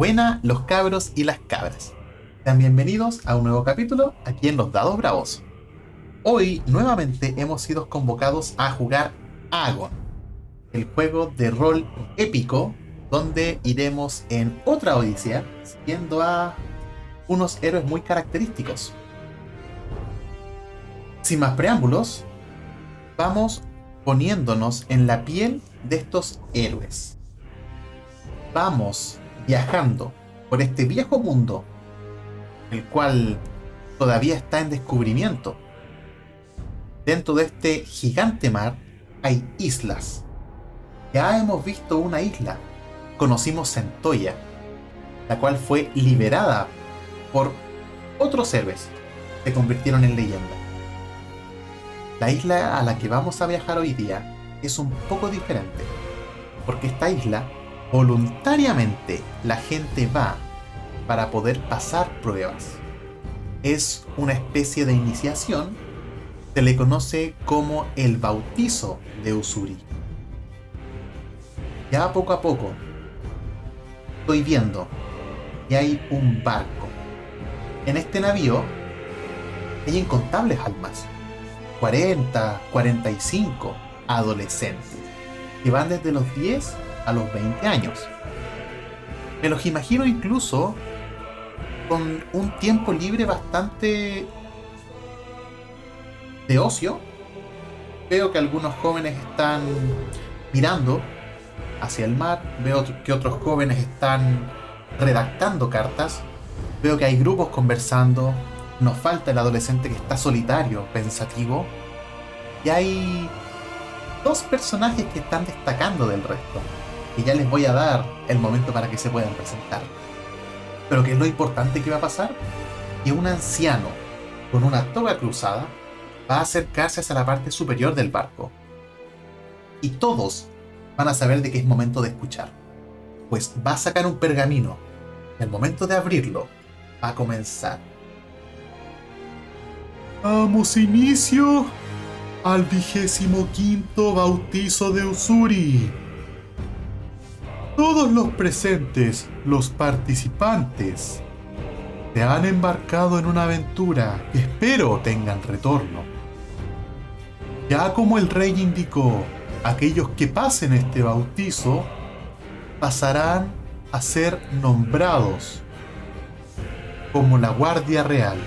Buena los cabros y las cabras. Sean bienvenidos a un nuevo capítulo aquí en Los Dados Bravos. Hoy nuevamente hemos sido convocados a jugar Agon, el juego de rol épico donde iremos en otra odisea siguiendo a unos héroes muy característicos. Sin más preámbulos, vamos poniéndonos en la piel de estos héroes. Vamos viajando por este viejo mundo, el cual todavía está en descubrimiento. Dentro de este gigante mar hay islas. Ya hemos visto una isla. Conocimos Centoya, la cual fue liberada por otros héroes. Se convirtieron en leyenda. La isla a la que vamos a viajar hoy día es un poco diferente, porque esta isla voluntariamente la gente va para poder pasar pruebas. Es una especie de iniciación, se le conoce como el bautizo de Usuri. Ya poco a poco estoy viendo que hay un barco. En este navío hay incontables almas, 40, 45 adolescentes, que van desde los 10 a los 20 años. Me los imagino incluso con un tiempo libre bastante de ocio. Veo que algunos jóvenes están mirando hacia el mar, veo que otros jóvenes están redactando cartas, veo que hay grupos conversando, nos falta el adolescente que está solitario, pensativo, y hay dos personajes que están destacando del resto y ya les voy a dar el momento para que se puedan presentar. Pero ¿qué es lo importante que va a pasar? Que un anciano con una toga cruzada va a acercarse hacia la parte superior del barco. Y todos van a saber de qué es momento de escuchar. Pues va a sacar un pergamino. En el momento de abrirlo, va a comenzar. Damos inicio al vigésimo quinto bautizo de Usuri todos los presentes, los participantes, se han embarcado en una aventura que espero tengan retorno. Ya como el rey indicó, aquellos que pasen este bautizo pasarán a ser nombrados como la Guardia Real,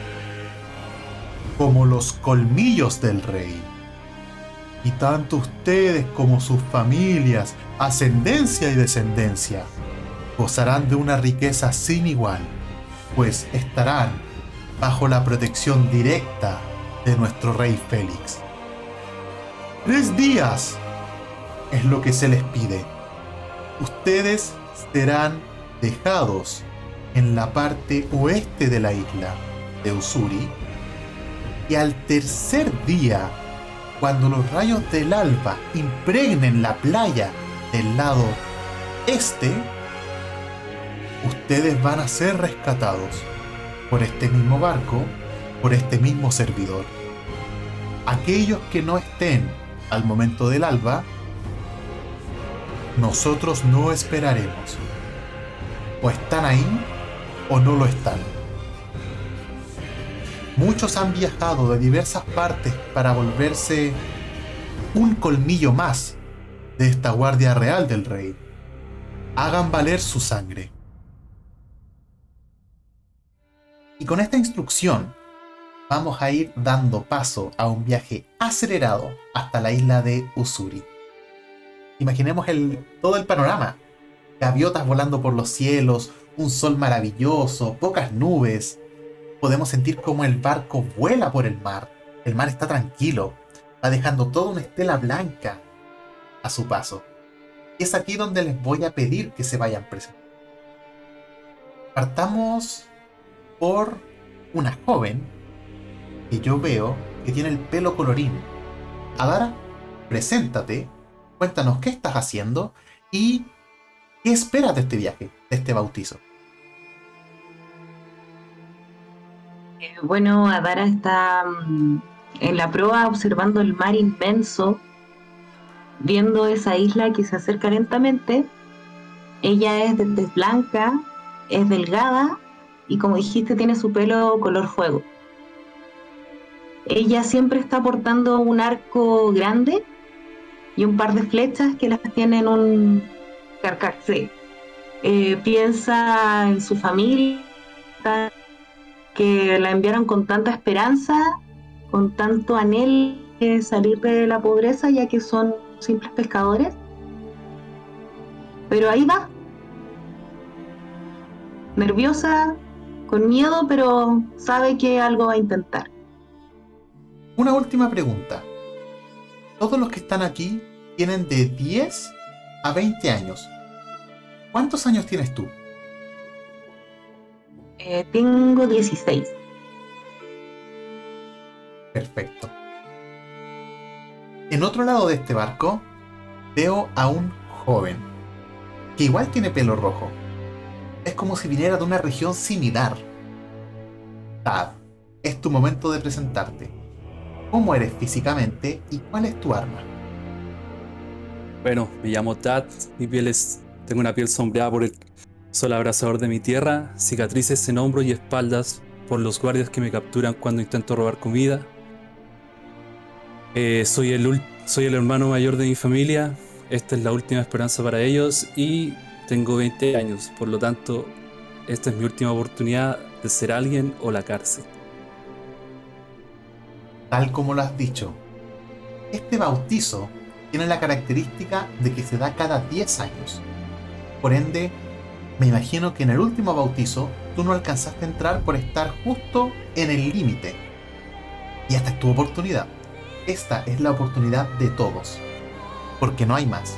como los colmillos del rey y tanto ustedes como sus familias, ascendencia y descendencia, gozarán de una riqueza sin igual, pues estarán bajo la protección directa de nuestro rey Félix. Tres días es lo que se les pide. Ustedes serán dejados en la parte oeste de la isla de Usuri y al tercer día cuando los rayos del alba impregnen la playa del lado este, ustedes van a ser rescatados por este mismo barco, por este mismo servidor. Aquellos que no estén al momento del alba, nosotros no esperaremos. O están ahí o no lo están. Muchos han viajado de diversas partes para volverse un colmillo más de esta guardia real del rey. Hagan valer su sangre. Y con esta instrucción vamos a ir dando paso a un viaje acelerado hasta la isla de Usuri. Imaginemos el, todo el panorama. Gaviotas volando por los cielos, un sol maravilloso, pocas nubes, podemos sentir como el barco vuela por el mar. El mar está tranquilo, va dejando toda una estela blanca a su paso. Y es aquí donde les voy a pedir que se vayan presentando. Partamos por una joven que yo veo que tiene el pelo colorín. Adara, preséntate, cuéntanos qué estás haciendo y qué esperas de este viaje, de este bautizo. bueno, Adara está mm, en la proa observando el mar inmenso, viendo esa isla que se acerca lentamente. Ella es de blanca, es delgada y como dijiste tiene su pelo color fuego. Ella siempre está portando un arco grande y un par de flechas que las tiene en un carcaj. Eh, piensa en su familia, que la enviaron con tanta esperanza, con tanto anhelo de salir de la pobreza, ya que son simples pescadores. Pero ahí va, nerviosa, con miedo, pero sabe que algo va a intentar. Una última pregunta. Todos los que están aquí tienen de 10 a 20 años. ¿Cuántos años tienes tú? Eh, tengo 16. Perfecto. En otro lado de este barco veo a un joven que igual tiene pelo rojo es como si viniera de una región similar. Tad, es tu momento de presentarte. ¿Cómo eres físicamente y cuál es tu arma? Bueno, me llamo Tad, mi piel es. Tengo una piel sombreada por el sol abrasador de mi tierra, cicatrices en hombros y espaldas por los guardias que me capturan cuando intento robar comida. Eh, soy, el, soy el hermano mayor de mi familia, esta es la última esperanza para ellos y tengo 20 años, por lo tanto, esta es mi última oportunidad de ser alguien o la cárcel. Tal como lo has dicho, este bautizo tiene la característica de que se da cada 10 años. Por ende, me imagino que en el último bautizo tú no alcanzaste a entrar por estar justo en el límite. Y esta es tu oportunidad. Esta es la oportunidad de todos. Porque no hay más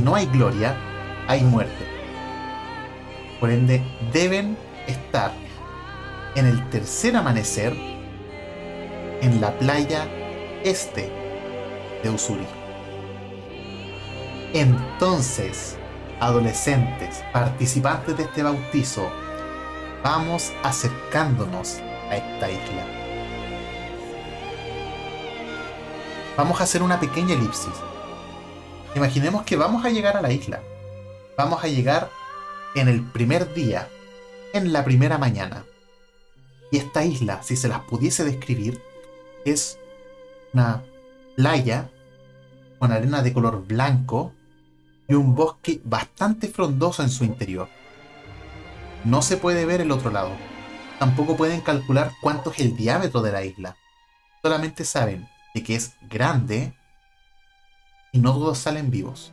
no hay gloria, hay muerte. Por ende, deben estar en el tercer amanecer en la playa este de Usuri. Entonces, adolescentes, participantes de este bautizo, vamos acercándonos a esta isla. Vamos a hacer una pequeña elipsis Imaginemos que vamos a llegar a la isla. Vamos a llegar en el primer día, en la primera mañana. Y esta isla, si se las pudiese describir, es una playa con arena de color blanco y un bosque bastante frondoso en su interior. No se puede ver el otro lado. Tampoco pueden calcular cuánto es el diámetro de la isla. Solamente saben de que es grande y no todos salen vivos.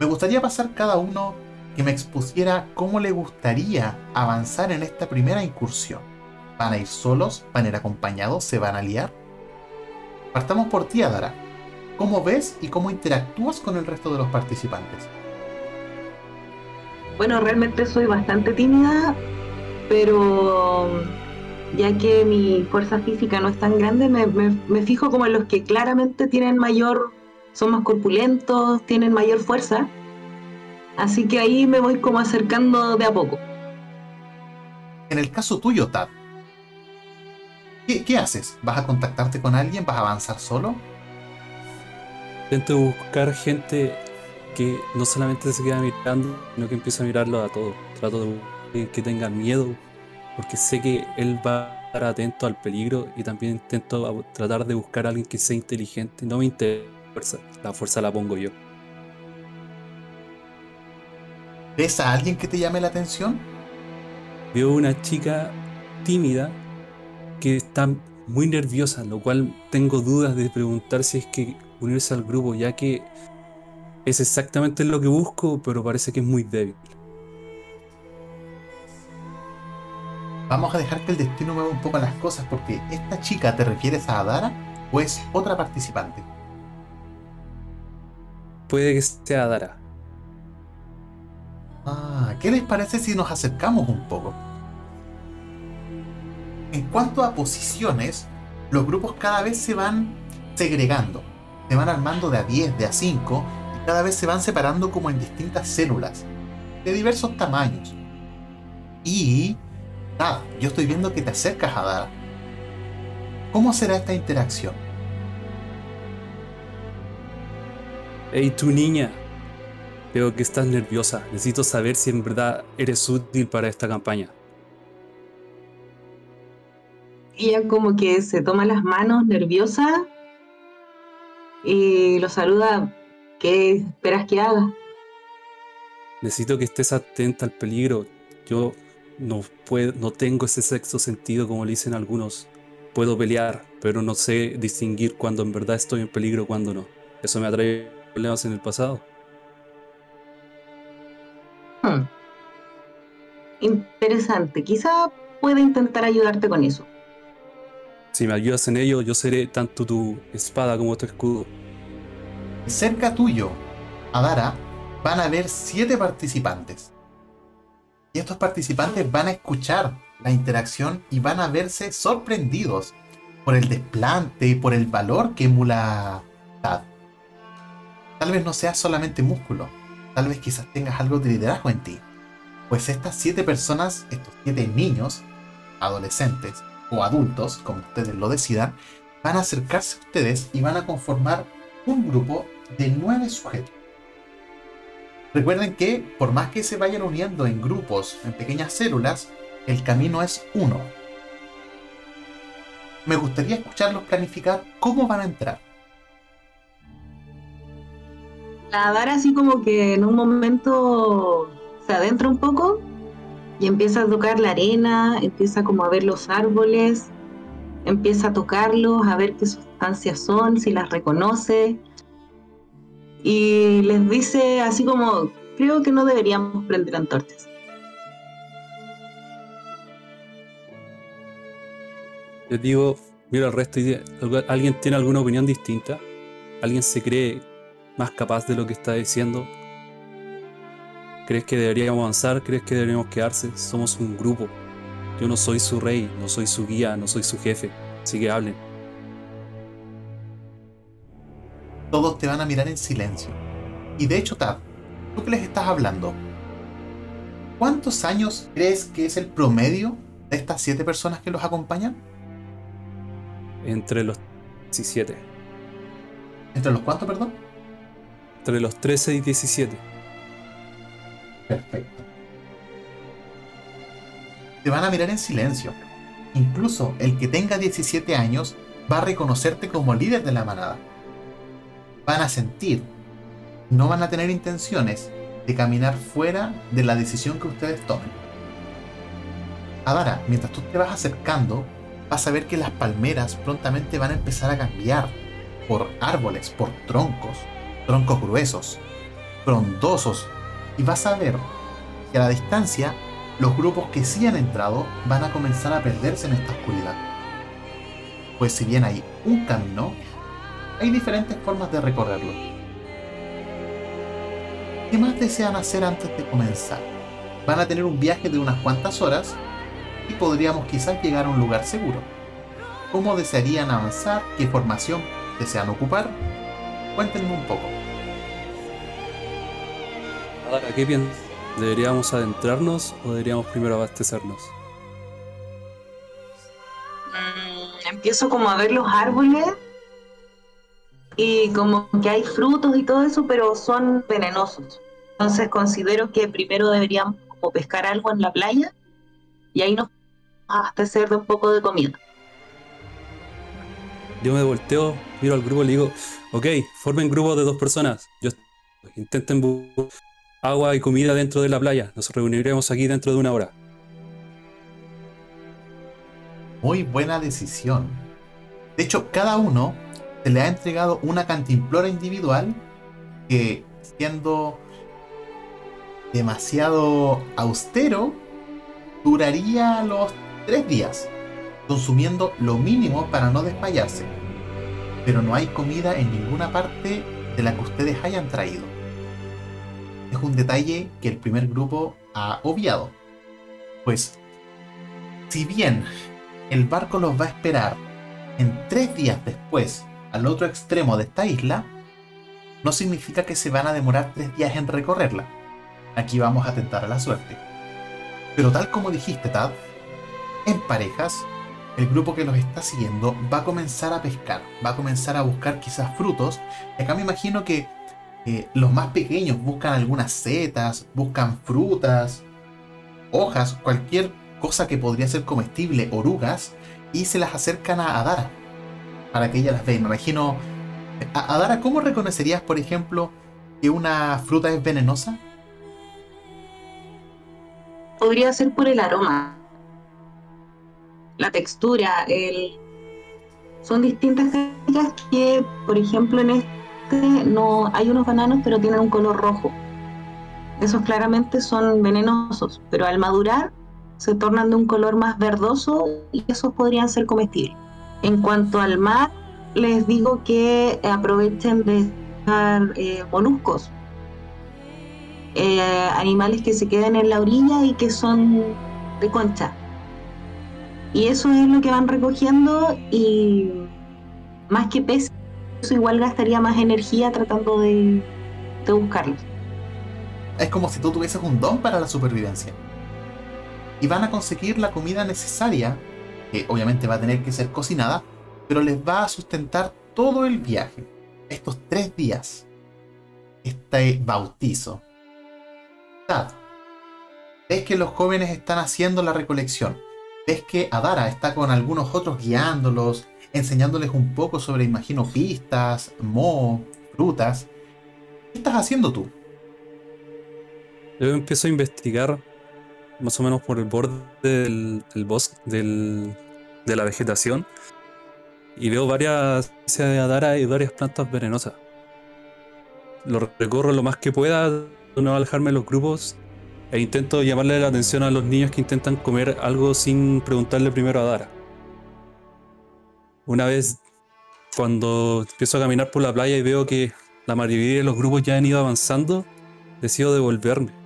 Me gustaría pasar cada uno que me expusiera cómo le gustaría avanzar en esta primera incursión. ¿Van a ir solos? ¿Van a ir acompañados? ¿Se van a liar? Partamos por ti, Adara. ¿Cómo ves y cómo interactúas con el resto de los participantes? Bueno, realmente soy bastante tímida, pero ya que mi fuerza física no es tan grande, me, me fijo como en los que claramente tienen mayor son más corpulentos, tienen mayor fuerza. Así que ahí me voy como acercando de a poco. En el caso tuyo, Tad, ¿qué, haces? ¿Vas a contactarte con alguien? ¿Vas a avanzar solo? Intento buscar gente que no solamente se queda mirando, sino que empieza a mirarlo a todos. Trato de que tenga miedo, porque sé que él va a estar atento al peligro y también intento tratar de buscar a alguien que sea inteligente. No me interesa. La fuerza la pongo yo. ¿Ves a alguien que te llame la atención? Veo una chica tímida que está muy nerviosa, lo cual tengo dudas de preguntar si es que unirse al grupo, ya que es exactamente lo que busco, pero parece que es muy débil. Vamos a dejar que el destino mueva un poco las cosas, porque esta chica, ¿te refieres a Adara o es otra participante? puede que sea Dara. Ah, ¿qué les parece si nos acercamos un poco? En cuanto a posiciones, los grupos cada vez se van segregando, se van armando de a 10, de a 5, y cada vez se van separando como en distintas células, de diversos tamaños. Y... Yo estoy viendo que te acercas a Dara. ¿Cómo será esta interacción? Hey, tu niña, Veo que estás nerviosa. Necesito saber si en verdad eres útil para esta campaña. Ella como que se toma las manos nerviosa y lo saluda. ¿Qué esperas que haga? Necesito que estés atenta al peligro. Yo no puedo, no tengo ese sexto sentido como le dicen algunos. Puedo pelear, pero no sé distinguir cuando en verdad estoy en peligro cuando no. Eso me ha traído problemas en el pasado. Hmm. Interesante. Quizá pueda intentar ayudarte con eso. Si me ayudas en ello, yo seré tanto tu espada como tu escudo. Cerca tuyo, Adara, van a haber siete participantes. Y estos participantes van a escuchar la interacción y van a verse sorprendidos por el desplante y por el valor que emula Tad. Tal vez no seas solamente músculo, tal vez quizás tengas algo de liderazgo en ti. Pues estas siete personas, estos siete niños, adolescentes o adultos, como ustedes lo decidan, van a acercarse a ustedes y van a conformar un grupo de nueve sujetos. Recuerden que por más que se vayan uniendo en grupos, en pequeñas células, el camino es uno. Me gustaría escucharlos planificar cómo van a entrar. La Dara así como que en un momento se adentra un poco y empieza a tocar la arena, empieza como a ver los árboles, empieza a tocarlos, a ver qué sustancias son, si las reconoce. Y les dice así como, creo que no deberíamos prender antorchas. Les digo, mira al resto y ¿alguien tiene alguna opinión distinta? ¿Alguien se cree más capaz de lo que está diciendo? ¿Crees que deberíamos avanzar? ¿Crees que deberíamos quedarse? Somos un grupo. Yo no soy su rey, no soy su guía, no soy su jefe. Así que hablen. Todos te van a mirar en silencio. Y de hecho, Tad, ¿tú qué les estás hablando? ¿Cuántos años crees que es el promedio de estas siete personas que los acompañan? Entre los 17. ¿Entre los cuántos, perdón? Entre los 13 y 17. Perfecto. Te van a mirar en silencio. Incluso el que tenga 17 años va a reconocerte como líder de la manada. Van a sentir, no van a tener intenciones de caminar fuera de la decisión que ustedes tomen. Adara, mientras tú te vas acercando, vas a ver que las palmeras prontamente van a empezar a cambiar por árboles, por troncos, troncos gruesos, frondosos, y vas a ver que a la distancia los grupos que sí han entrado van a comenzar a perderse en esta oscuridad. Pues si bien hay un camino, hay diferentes formas de recorrerlo. ¿Qué más desean hacer antes de comenzar? Van a tener un viaje de unas cuantas horas y podríamos quizás llegar a un lugar seguro. ¿Cómo desearían avanzar? ¿Qué formación desean ocupar? Cuéntenme un poco. Ahora, ¿qué piensas? ¿Deberíamos adentrarnos o deberíamos primero abastecernos? Mm, empiezo como a ver los árboles y como que hay frutos y todo eso, pero son venenosos. Entonces considero que primero deberíamos como pescar algo en la playa y ahí nos abastecer de un poco de comida. Yo me volteo, miro al grupo y le digo, ok, formen grupos de dos personas. Yo intenten agua y comida dentro de la playa. Nos reuniremos aquí dentro de una hora. Muy buena decisión. De hecho, cada uno se le ha entregado una cantimplora individual que, siendo demasiado austero, duraría los tres días, consumiendo lo mínimo para no desmayarse. Pero no hay comida en ninguna parte de la que ustedes hayan traído es un detalle que el primer grupo ha obviado. Pues, si bien el barco los va a esperar en tres días después al otro extremo de esta isla, no significa que se van a demorar tres días en recorrerla. Aquí vamos a tentar a la suerte. Pero tal como dijiste, Tad, en parejas, el grupo que los está siguiendo va a comenzar a pescar, va a comenzar a buscar quizás frutos. Y acá me imagino que eh, los más pequeños buscan algunas setas, buscan frutas, hojas, cualquier cosa que podría ser comestible, orugas, y se las acercan a Adara para que ella las vea. Me imagino. Adara, ¿cómo reconocerías, por ejemplo, que una fruta es venenosa? Podría ser por el aroma, la textura, el... son distintas cosas que, por ejemplo, en este no hay unos bananos, pero tienen un color rojo. Esos claramente son venenosos, pero al madurar se tornan de un color más verdoso y esos podrían ser comestibles. En cuanto al mar, les digo que aprovechen de dejar eh, moluscos, eh, animales que se quedan en la orilla y que son de concha. Y eso es lo que van recogiendo y más que peces, eso igual gastaría más energía tratando de, de buscarlos. Es como si tú tuvieses un don para la supervivencia y van a conseguir la comida necesaria, que obviamente va a tener que ser cocinada, pero les va a sustentar todo el viaje, estos tres días, este bautizo. Ves que los jóvenes están haciendo la recolección, ves que Adara está con algunos otros guiándolos, enseñándoles un poco sobre, imagino, pistas, mo, frutas. ¿Qué estás haciendo tú? Yo empiezo a investigar más o menos por el borde del, bosque, de la vegetación, y veo varias adara y varias plantas venenosas. Lo recorro lo más que pueda, no alejarme de los grupos, e intento llamarle la atención a los niños que intentan comer algo sin preguntarle primero a Dara. Una vez, cuando empiezo a caminar por la playa y veo que la mayoría de los grupos ya han ido avanzando, decido devolverme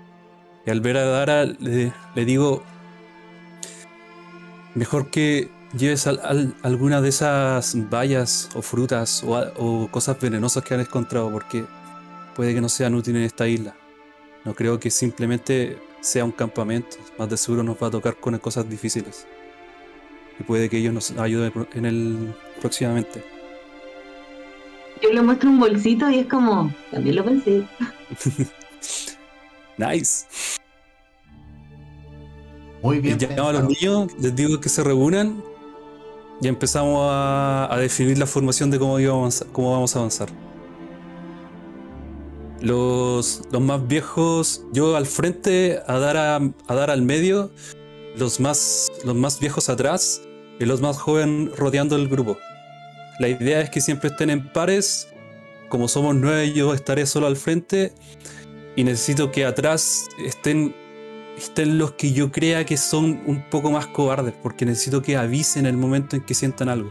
y al ver a Dara le, digo, mejor que lleves alguna de esas bayas o frutas o, cosas venenosas que han encontrado, porque puede que no sean útiles en esta isla. No creo que simplemente sea un campamento, más de seguro nos va a tocar con cosas difíciles. Y puede que ellos nos ayuden en el próximamente. Yo le muestro un bolsito y es como, también lo pensé. nice. Muy bien. Y a los niños, les digo que se reúnan y empezamos a, definir la formación de cómo, íbamos, cómo vamos a avanzar. Los, los, más viejos, yo al frente, a dar, a, dar al medio, los más, los más viejos atrás y los más jóvenes rodeando el grupo. La idea es que siempre estén en pares. Como somos nueve, yo estaré solo al frente y necesito que atrás estén estén los que yo crea que son un poco más cobardes, porque necesito que avisen el momento en que sientan algo.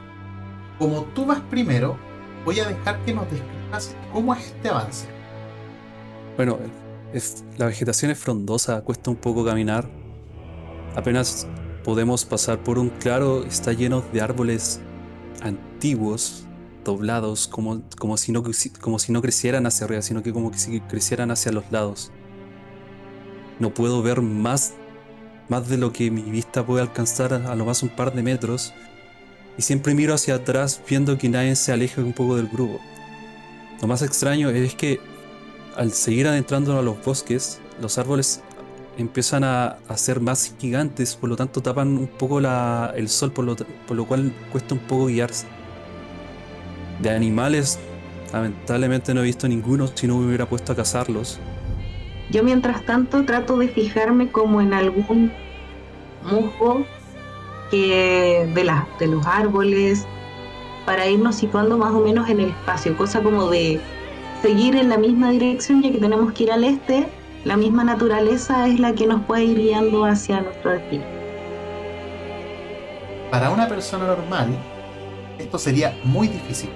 Como tú vas primero, voy a dejar que nos describas cómo es este avance. Bueno, la vegetación es frondosa, cuesta un poco caminar. Apenas podemos pasar por un claro, está lleno de árboles antiguos, doblados, como, como, si, no, como si no crecieran hacia arriba, sino que como que si crecieran hacia los lados no puedo ver más, más de lo que mi vista puede alcanzar a lo más un par de metros. Y siempre miro hacia atrás viendo que nadie se aleje un poco del grupo. Lo más extraño es que al seguir adentrando a los bosques, los árboles empiezan a, ser más gigantes, por lo tanto tapan un poco el sol, por lo, por lo cual cuesta un poco guiarse. De animales, lamentablemente no he visto ninguno si no me hubiera puesto a cazarlos. Yo mientras tanto trato de fijarme como en algún musgo que de, la, de los árboles para irnos situando más o menos en el espacio, cosa como de seguir en la misma dirección ya que tenemos que ir al este, la misma naturaleza es la que nos puede ir guiando hacia nuestro destino. Para una persona normal, esto sería muy difícil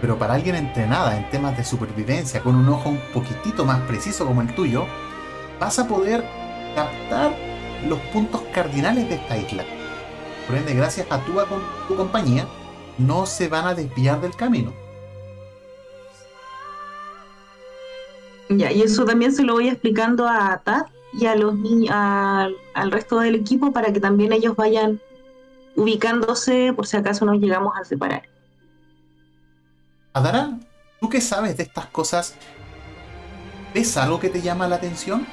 pero para alguien entrenada en temas de supervivencia, con un ojo un poquitito más preciso como el tuyo, vas a poder captar los puntos cardinales de esta isla. Por ende, gracias a tu, tu compañía, no se van a desviar del camino. Ya, y eso también se lo voy explicando a Tad y a los niños, al resto del equipo para que también ellos vayan ubicándose por si acaso nos llegamos a separar. Adara, ¿tú qué sabes de estas cosas ¿Ves algo que te llama la atención?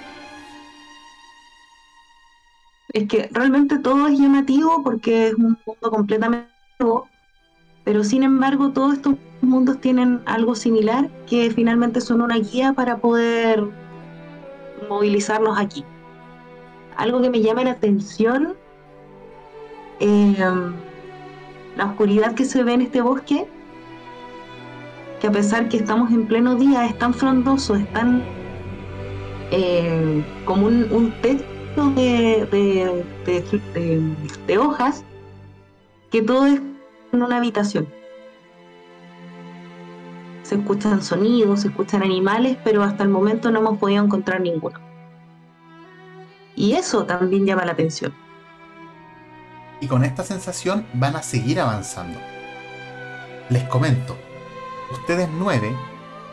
Es que realmente todo es llamativo porque es un mundo completamente nuevo, pero sin embargo todos estos mundos tienen algo similar que finalmente son una guía para poder movilizarnos aquí. Algo que me llama la atención, eh, la oscuridad que se ve en este bosque, a pesar que estamos en pleno día, es tan frondoso, es tan eh, como un, un de, de hojas, que todo es en una habitación. Se escuchan sonidos, se escuchan animales, pero hasta el momento no hemos podido encontrar ninguno. Y eso también llama la atención. Y con esta sensación van a seguir avanzando. Les comento, ustedes nueve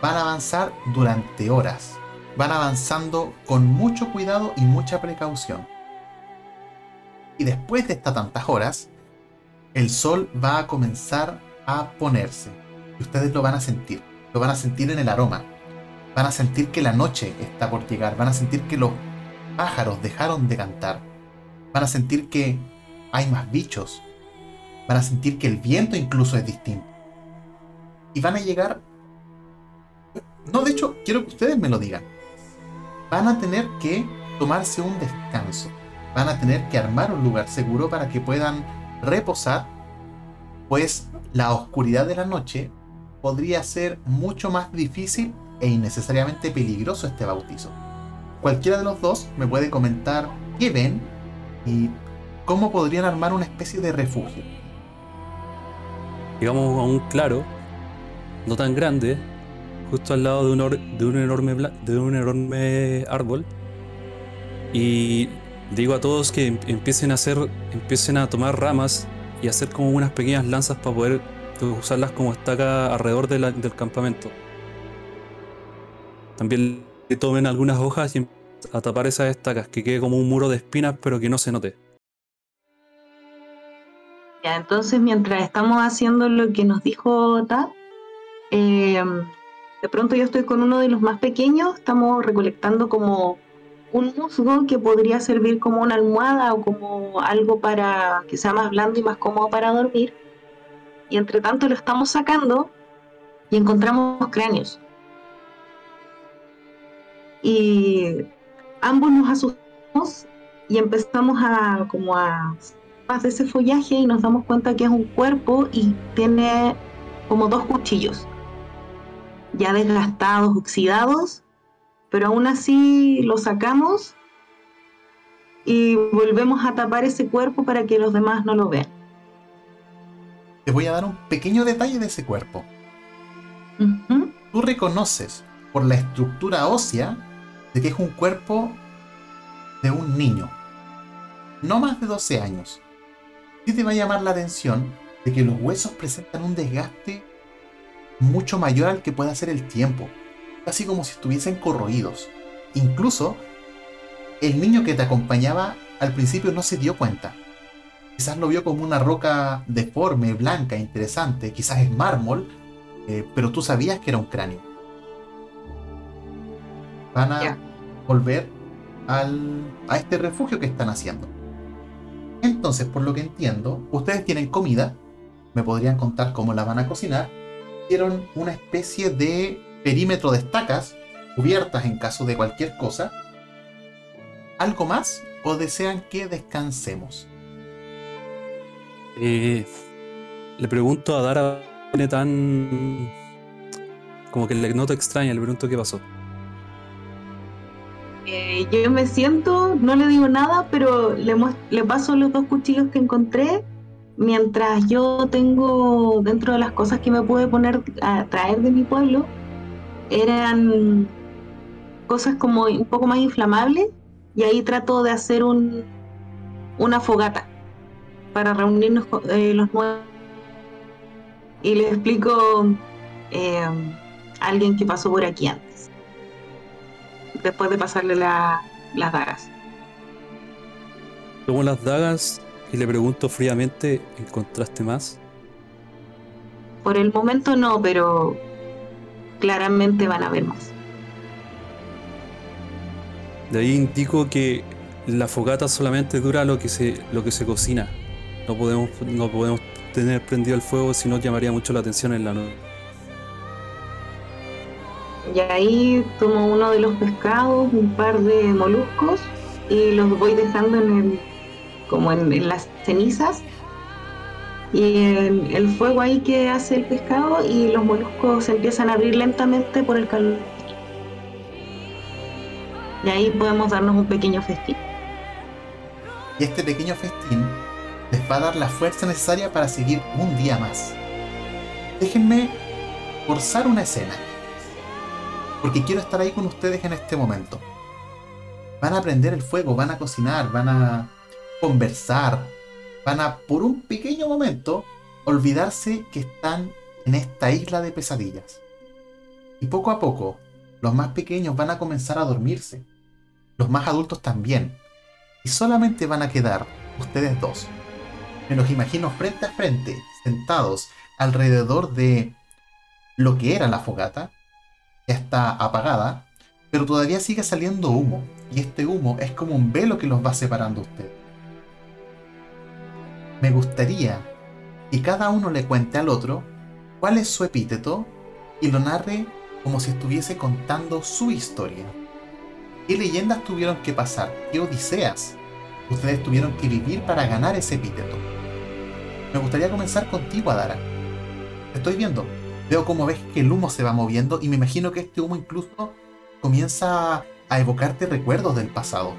van a avanzar durante horas. Van avanzando con mucho cuidado y mucha precaución. Y después de estas tantas horas, el sol va a comenzar a ponerse. Y ustedes lo van a sentir. Lo van a sentir en el aroma. Van a sentir que la noche está por llegar. Van a sentir que los pájaros dejaron de cantar. Van a sentir que hay más bichos. Van a sentir que el viento incluso es distinto. Y van a llegar... No, de hecho, quiero que ustedes me lo digan. Van a tener que tomarse un descanso. Van a tener que armar un lugar seguro para que puedan reposar, pues la oscuridad de la noche podría ser mucho más difícil e innecesariamente peligroso este bautizo. Cualquiera de los dos me puede comentar qué ven y cómo podrían armar una especie de refugio. Llegamos a un claro, no tan grande, justo al lado de un, de un, enorme, de un enorme árbol. Y digo a todos que em-, empiecen a hacer, empiecen a tomar ramas y hacer como unas pequeñas lanzas para poder usarlas como estaca alrededor del campamento. También tomen algunas hojas y a tapar esas estacas, que quede como un muro de espinas, pero que no se note. Ya, entonces mientras estamos haciendo lo que nos dijo Ta, eh, de pronto yo estoy con uno de los más pequeños, estamos recolectando como un musgo que podría servir como una almohada o como algo para que sea más blando y más cómodo para dormir. Y entre tanto lo estamos sacando y encontramos cráneos. Y ambos nos asustamos y empezamos a como a más ese follaje y nos damos cuenta que es un cuerpo y tiene como dos cuchillos ya desgastados, oxidados, pero aún así lo sacamos y volvemos a tapar ese cuerpo para que los demás no lo vean. Te voy a dar un pequeño detalle de ese cuerpo. Uh -huh. Tú reconoces por la estructura ósea de que es un cuerpo de un niño, no más de 12 años. Sí te va a llamar la atención de que los huesos presentan un desgaste mucho mayor al que puede hacer el tiempo, casi como si estuviesen corroídos. Incluso, el niño que te acompañaba al principio no se dio cuenta. Quizás lo vio como una roca deforme, blanca, interesante, quizás es mármol, eh, pero tú sabías que era un cráneo. Van a volver al, a este refugio que están haciendo. Entonces, por lo que entiendo, ustedes tienen comida, me podrían contar cómo la van a cocinar. Hicieron una especie de perímetro de estacas cubiertas en caso de cualquier cosa. ¿Algo más o desean que descansemos? Eh, le pregunto a Dara, tan. como que le noto extraña, le pregunto qué pasó. Eh, yo me siento, no le digo nada, pero le, le paso los dos cuchillos que encontré. Mientras yo tengo dentro de las cosas que me pude poner a traer de mi pueblo, eran cosas como un poco más inflamables y ahí trato de hacer un, una fogata para reunirnos con- eh, los nuevos. Y le explico eh, a alguien que pasó por aquí antes después de pasarle la- las dagas. Tomo las dagas y le pregunto fríamente, ¿encontraste más? Por el momento no, pero claramente van a haber más. De ahí indico que la fogata solamente dura lo que se, lo que se cocina. No podemos, no podemos tener prendido el fuego, si no llamaría mucho la atención en la noche. Y ahí tomo uno de los pescados, un par de moluscos y los voy dejando en el, como en, las cenizas. Y el, el, fuego ahí que hace el pescado y los moluscos se empiezan a abrir lentamente por el calor. Y ahí podemos darnos un pequeño festín. Y este pequeño festín les va a dar la fuerza necesaria para seguir un día más. Déjenme forzar una escena. Porque quiero estar ahí con ustedes en este momento. Van a prender el fuego, van a cocinar, van a conversar, van a por un pequeño momento olvidarse que están en esta isla de pesadillas. Y poco a poco, los más pequeños van a comenzar a dormirse. Los más adultos también. Y solamente van a quedar ustedes dos. Me los imagino frente a frente, sentados alrededor de lo que era la fogata. Ya está apagada, pero todavía sigue saliendo humo. Y este humo es como un velo que los va separando a ustedes. Me gustaría que cada uno le cuente al otro cuál es su epíteto y lo narre como si estuviese contando su historia. ¿Qué leyendas tuvieron que pasar? ¿Qué odiseas ustedes tuvieron que vivir para ganar ese epíteto? Me gustaría comenzar contigo, Adara. Estoy viendo. Veo cómo ves que el humo se va moviendo y me imagino que este humo incluso comienza a evocarte recuerdos del pasado.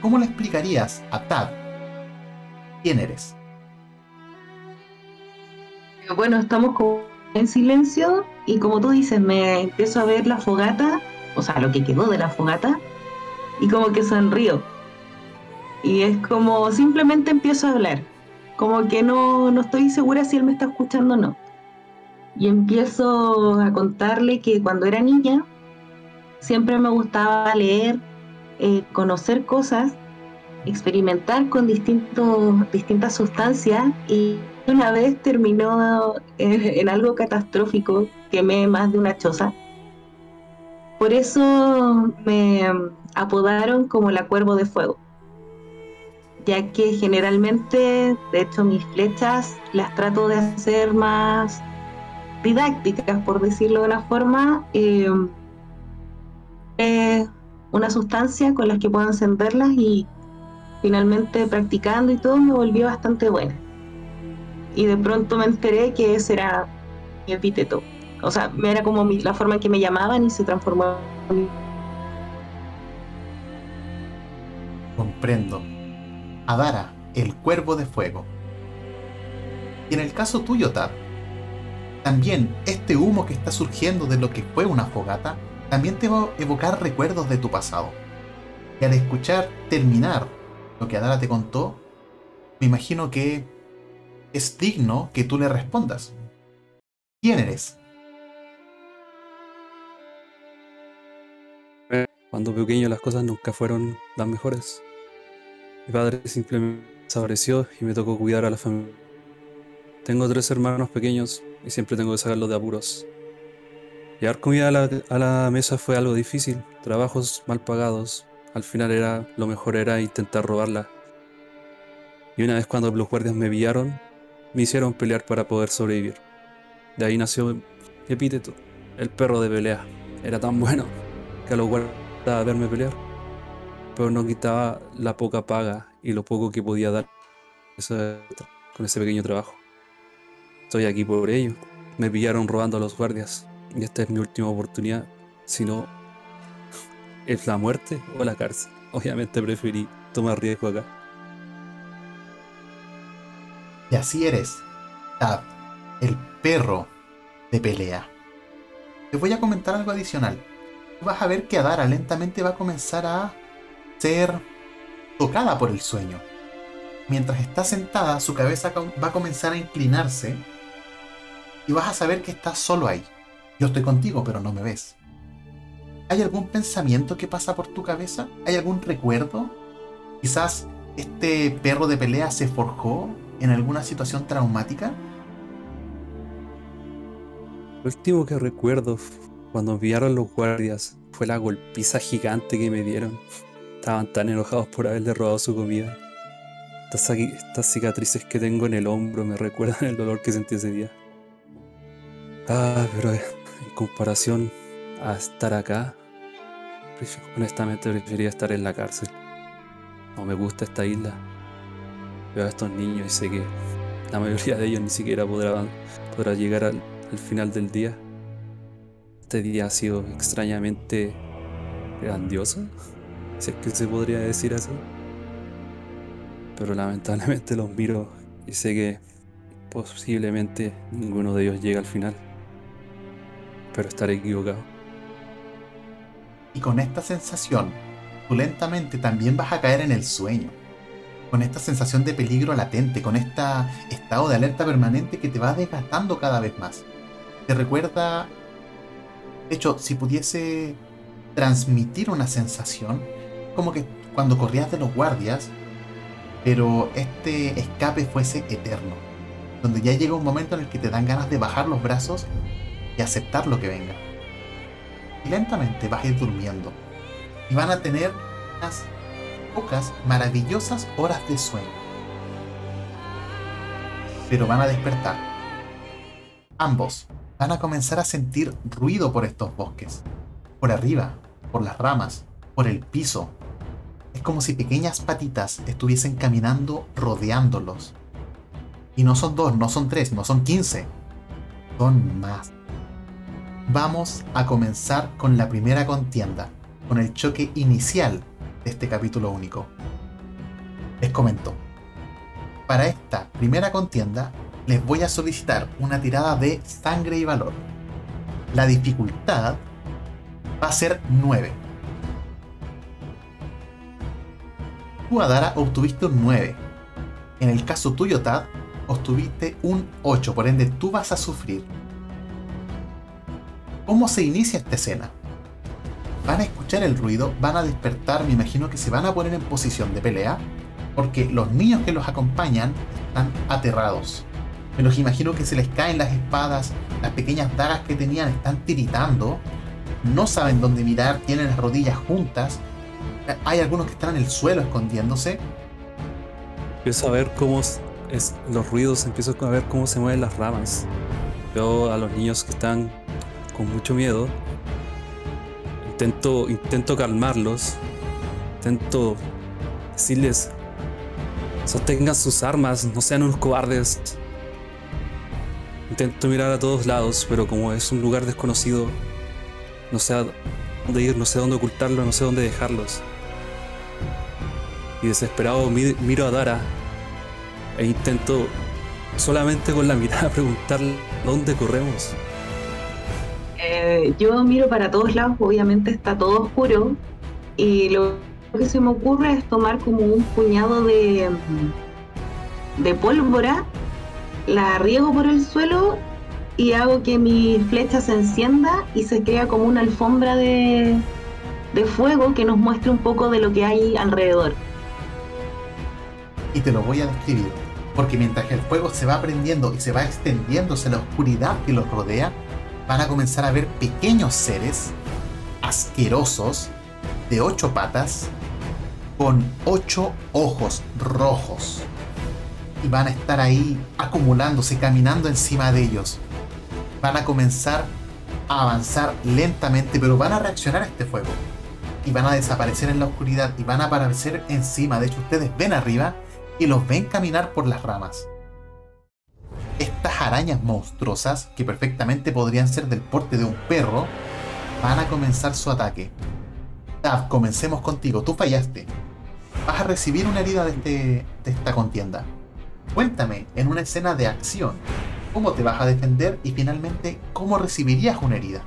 ¿Cómo le explicarías a Tad quién eres? Bueno, estamos en silencio y como tú dices, me empiezo a ver la fogata o sea, lo que quedó de la fogata, y como que sonrío. Y es como simplemente empiezo a hablar, como que no, no estoy segura si él me está escuchando o no. Y empiezo a contarle que cuando era niña siempre me gustaba leer, eh, conocer cosas, experimentar con distintas sustancias y una vez terminó en, en algo catastrófico, quemé más de una choza por eso me apodaron como la Cuervo de Fuego, ya que generalmente, de hecho, mis flechas las trato de hacer más didácticas, por decirlo de una forma. Eh, una sustancia con la que puedo encenderlas y finalmente practicando y todo me volvió bastante buena. Y de pronto me enteré que ese era mi epíteto o sea, era como la forma en que me llamaban y se transformó. Comprendo. Adara, el cuervo de fuego. Y en el caso tuyo, Tad, también este humo que está surgiendo de lo que fue una fogata, también te va a evocar recuerdos de tu pasado. Y al escuchar terminar lo que Adara te contó, me imagino que es digno que tú le respondas. ¿Quién eres? Cuando pequeño las cosas nunca fueron las mejores. Mi padre simplemente desapareció y me tocó cuidar a la familia. Tengo tres hermanos pequeños y siempre tengo que sacarlos de apuros. Llevar comida a la, a la, mesa fue algo difícil, trabajos mal pagados. Al final era lo mejor era intentar robarla. Y una vez cuando los guardias me pillaron, me hicieron pelear para poder sobrevivir. De ahí nació epíteto, el perro de pelea. Era tan bueno que a los guardias a verme pelear, pero no quitaba la poca paga y lo poco que podía dar con ese pequeño trabajo. Estoy aquí por ello. Me pillaron robando a los guardias y esta es mi última oportunidad. Si no, es la muerte o la cárcel. Obviamente preferí tomar riesgo acá. Y así eres, Tab, el perro de pelea. Te voy a comentar algo adicional vas a ver que Adara lentamente va a comenzar a ser tocada por el sueño. Mientras está sentada, su cabeza va a comenzar a inclinarse y vas a saber que estás solo ahí. Yo estoy contigo, pero no me ves. ¿Hay algún pensamiento que pasa por tu cabeza? ¿Hay algún recuerdo? Quizás este perro de pelea se forjó en alguna situación traumática. Lo último que recuerdo Cuando enviaron los guardias, fue la golpiza gigante que me dieron. Estaban tan enojados por haberle robado su comida. Estas, estas cicatrices que tengo en el hombro me recuerdan el dolor que sentí ese día. Ah, pero en comparación a estar acá, honestamente preferiría estar en la cárcel. No me gusta esta isla. Veo a estos niños y sé que la mayoría de ellos ni siquiera podrá llegar al, al final del día. Este día ha sido extrañamente grandioso, si es que se podría decir así. Pero lamentablemente los miro y sé que posiblemente ninguno de ellos llegue al final. Pero estaré equivocado. Y con esta sensación, tú lentamente también vas a caer en el sueño. Con esta sensación de peligro latente, con este estado de alerta permanente que te va desgastando cada vez más. Te recuerda... De hecho, si pudiese transmitir una sensación, como que cuando corrías de los guardias, pero este escape fuese eterno, donde ya llega un momento en el que te dan ganas de bajar los brazos y aceptar lo que venga. Y lentamente vas a ir durmiendo, y van a tener unas pocas maravillosas horas de sueño. Pero van a despertar. Ambos van a comenzar a sentir ruido por estos bosques, por arriba, por las ramas, por el piso. Es como si pequeñas patitas estuviesen caminando rodeándolos. Y no son dos, no son tres, no son quince. Son más. Vamos a comenzar con la primera contienda, con el choque inicial de este capítulo único. Les comento. Para esta primera contienda les voy a solicitar una tirada de sangre y valor. La dificultad va a ser 9. Tú, Adara, obtuviste un 9. En el caso tuyo, Tad, obtuviste un 8, por ende tú vas a sufrir. ¿Cómo se inicia esta escena? Van a escuchar el ruido, van a despertar, me imagino que se van a poner en posición de pelea, porque los niños que los acompañan están aterrados. Me los imagino que se les caen las espadas, las pequeñas dagas que tenían están tiritando, no saben dónde mirar, tienen las rodillas juntas, hay algunos que están en el suelo escondiéndose. Empiezo a ver cómo es, los ruidos, empiezo a ver cómo se mueven las ramas. Veo a los niños que están con mucho miedo. Intento, intento calmarlos. Intento decirles, sostengan sus armas, no sean unos cobardes. Intento mirar a todos lados, pero como es un lugar desconocido, no sé dónde ir, no sé dónde ocultarlos, no sé dónde dejarlos. Y desesperado miro a Dara e intento solamente con la mirada preguntarle dónde corremos. Eh, yo miro para todos lados, obviamente está todo oscuro y lo que se me ocurre es tomar como un puñado de, de pólvora, la riego por el suelo y hago que mi flecha se encienda y se crea como una alfombra de, de fuego que nos muestre un poco de lo que hay alrededor. Y te lo voy a describir, porque mientras el fuego se va prendiendo y se va extendiéndose la oscuridad que los rodea, van a comenzar a ver pequeños seres asquerosos de ocho patas con ocho ojos rojos. Y van a estar ahí acumulándose, caminando encima de ellos van a comenzar a avanzar lentamente, pero van a reaccionar a este fuego. Y van a desaparecer en la oscuridad y van a aparecer encima. De hecho, ustedes ven arriba y los ven caminar por las ramas. Estas arañas monstruosas, que perfectamente podrían ser del porte de un perro, van a comenzar su ataque. Tav, comencemos contigo. Tú fallaste. Vas a recibir una herida de, este, de esta contienda. Cuéntame, en una escena de acción, cómo te vas a defender y finalmente cómo recibirías una herida.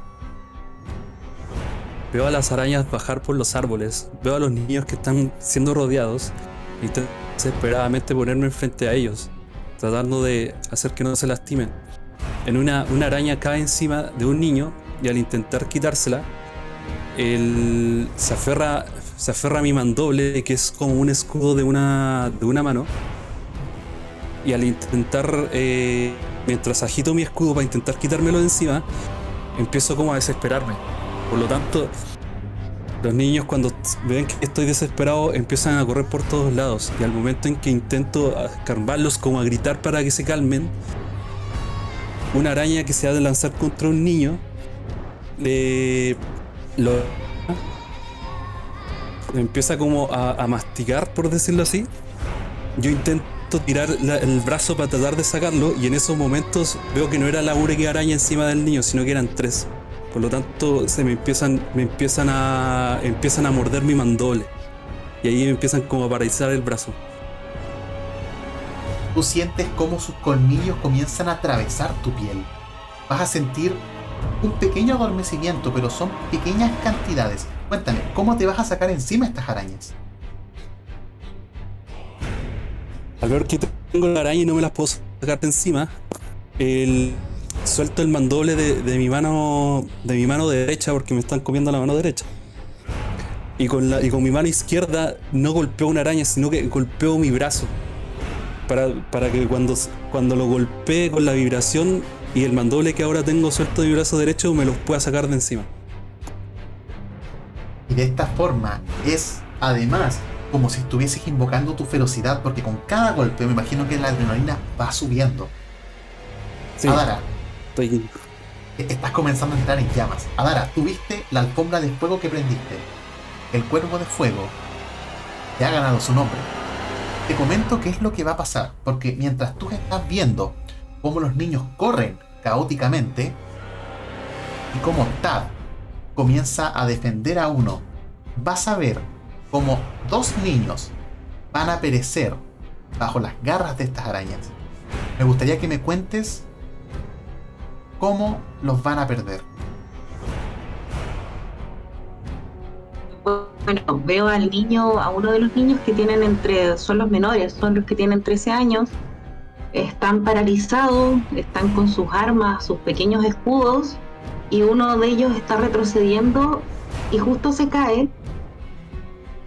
Veo a las arañas bajar por los árboles, veo a los niños que están siendo rodeados y desesperadamente ponerme enfrente a ellos, tratando de hacer que no se lastimen. En una, una araña cae encima de un niño y al intentar quitársela, él se aferra, se aferra a mi mandoble, que es como un escudo de una, de una mano, y al intentar, eh, mientras agito mi escudo para intentar quitármelo de encima, empiezo como a desesperarme. Por lo tanto, los niños cuando ven que estoy desesperado empiezan a correr por todos lados y al momento en que intento calmarlos como a gritar para que se calmen, una araña que se ha de lanzar contra un niño le empieza como a, masticar por decirlo así. Yo intento tirar el brazo para tratar de sacarlo y en esos momentos veo que no era la que araña encima del niño, sino que eran tres. Por lo tanto, se me empiezan, me empiezan a, empiezan a morder mi mandole. Y ahí me empiezan como a paralizar el brazo. Tú sientes cómo sus colmillos comienzan a atravesar tu piel. Vas a sentir un pequeño adormecimiento, pero son pequeñas cantidades. Cuéntame, ¿cómo te vas a sacar encima estas arañas? Al ver que tengo la araña y no me las puedo sacarte encima, el, suelto el mandoble de, mi mano de mi mano derecha porque me están comiendo la mano derecha. Y con, la, y con mi mano izquierda no golpeo una araña, sino que golpeo mi brazo. Para, para que cuando, cuando lo golpee con la vibración y el mandoble que ahora tengo suelto de mi brazo derecho me los pueda sacar de encima. Y de esta forma es además como si estuvieses invocando tu ferocidad, porque con cada golpe me imagino que la adrenalina va subiendo. Sí. Adara, estoy... estás comenzando a entrar en llamas. Adara, tuviste la alfombra de fuego que prendiste. El cuervo de fuego te ha ganado su nombre. Te comento qué es lo que va a pasar, porque mientras tú estás viendo cómo los niños corren caóticamente y cómo Tad comienza a defender a uno, vas a ver cómo dos niños van a perecer bajo las garras de estas arañas. Me gustaría que me cuentes cómo los van a perder. Bueno, veo al niño, a uno de los niños que tienen entre, son los menores, son los que tienen 13 años, están paralizados, están con sus armas, sus pequeños escudos, y uno de ellos está retrocediendo y justo se cae,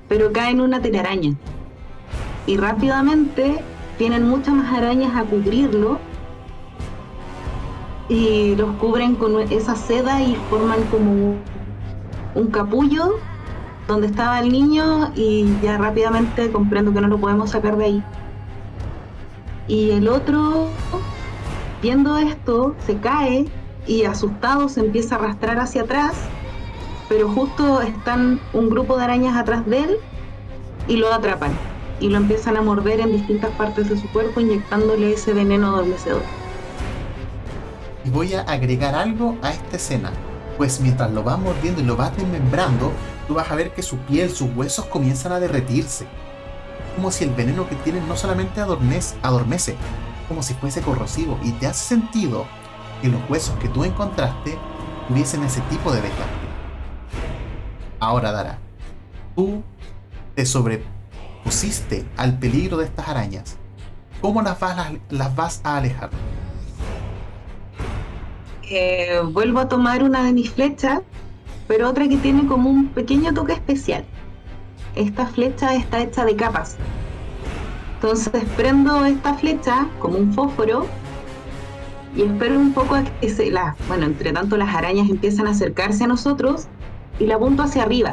pero cae en una telaraña. Y rápidamente tienen muchas más arañas a cubrirlo y los cubren con esa seda y forman como un capullo donde estaba el niño y ya rápidamente comprendo que no lo podemos sacar de ahí. Y el otro, viendo esto, se cae y asustado se empieza a arrastrar hacia atrás, pero justo están un grupo de arañas atrás de él y lo atrapan y lo empiezan a morder en distintas partes de su cuerpo inyectándole ese veneno adormecedor. Y voy a agregar algo a esta escena, pues mientras lo vas mordiendo y lo vas desmembrando, tú vas a ver que su piel, sus huesos comienzan a derretirse como si el veneno que tienen no solamente adormece, adormece, como si fuese corrosivo y te hace sentido que los huesos que tú encontraste tuviesen ese tipo de desgaste. Ahora, Dara, tú te sobrepusiste al peligro de estas arañas. ¿Cómo las vas, las vas a alejar? Vuelvo a tomar una de mis flechas, pero otra que tiene como un pequeño toque especial esta flecha está hecha de capas. Entonces prendo esta flecha como un fósforo y espero un poco a que se la, bueno, entre tanto las arañas empiezan a acercarse a nosotros y la apunto hacia arriba.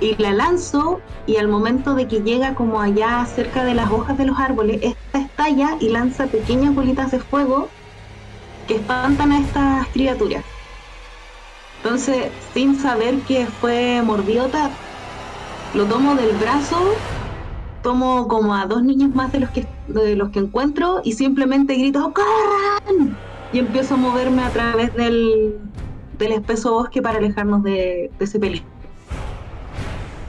Y la lanzo y al momento de que llega como allá cerca de las hojas de los árboles, esta estalla y lanza pequeñas bolitas de fuego que espantan a estas criaturas. Entonces, sin saber que fue mordiota, lo tomo del brazo, tomo como a dos niños más de los que, de los que encuentro y simplemente grito ¡Corran! Y empiezo a moverme a través del, del espeso bosque para alejarnos de, ese peligro.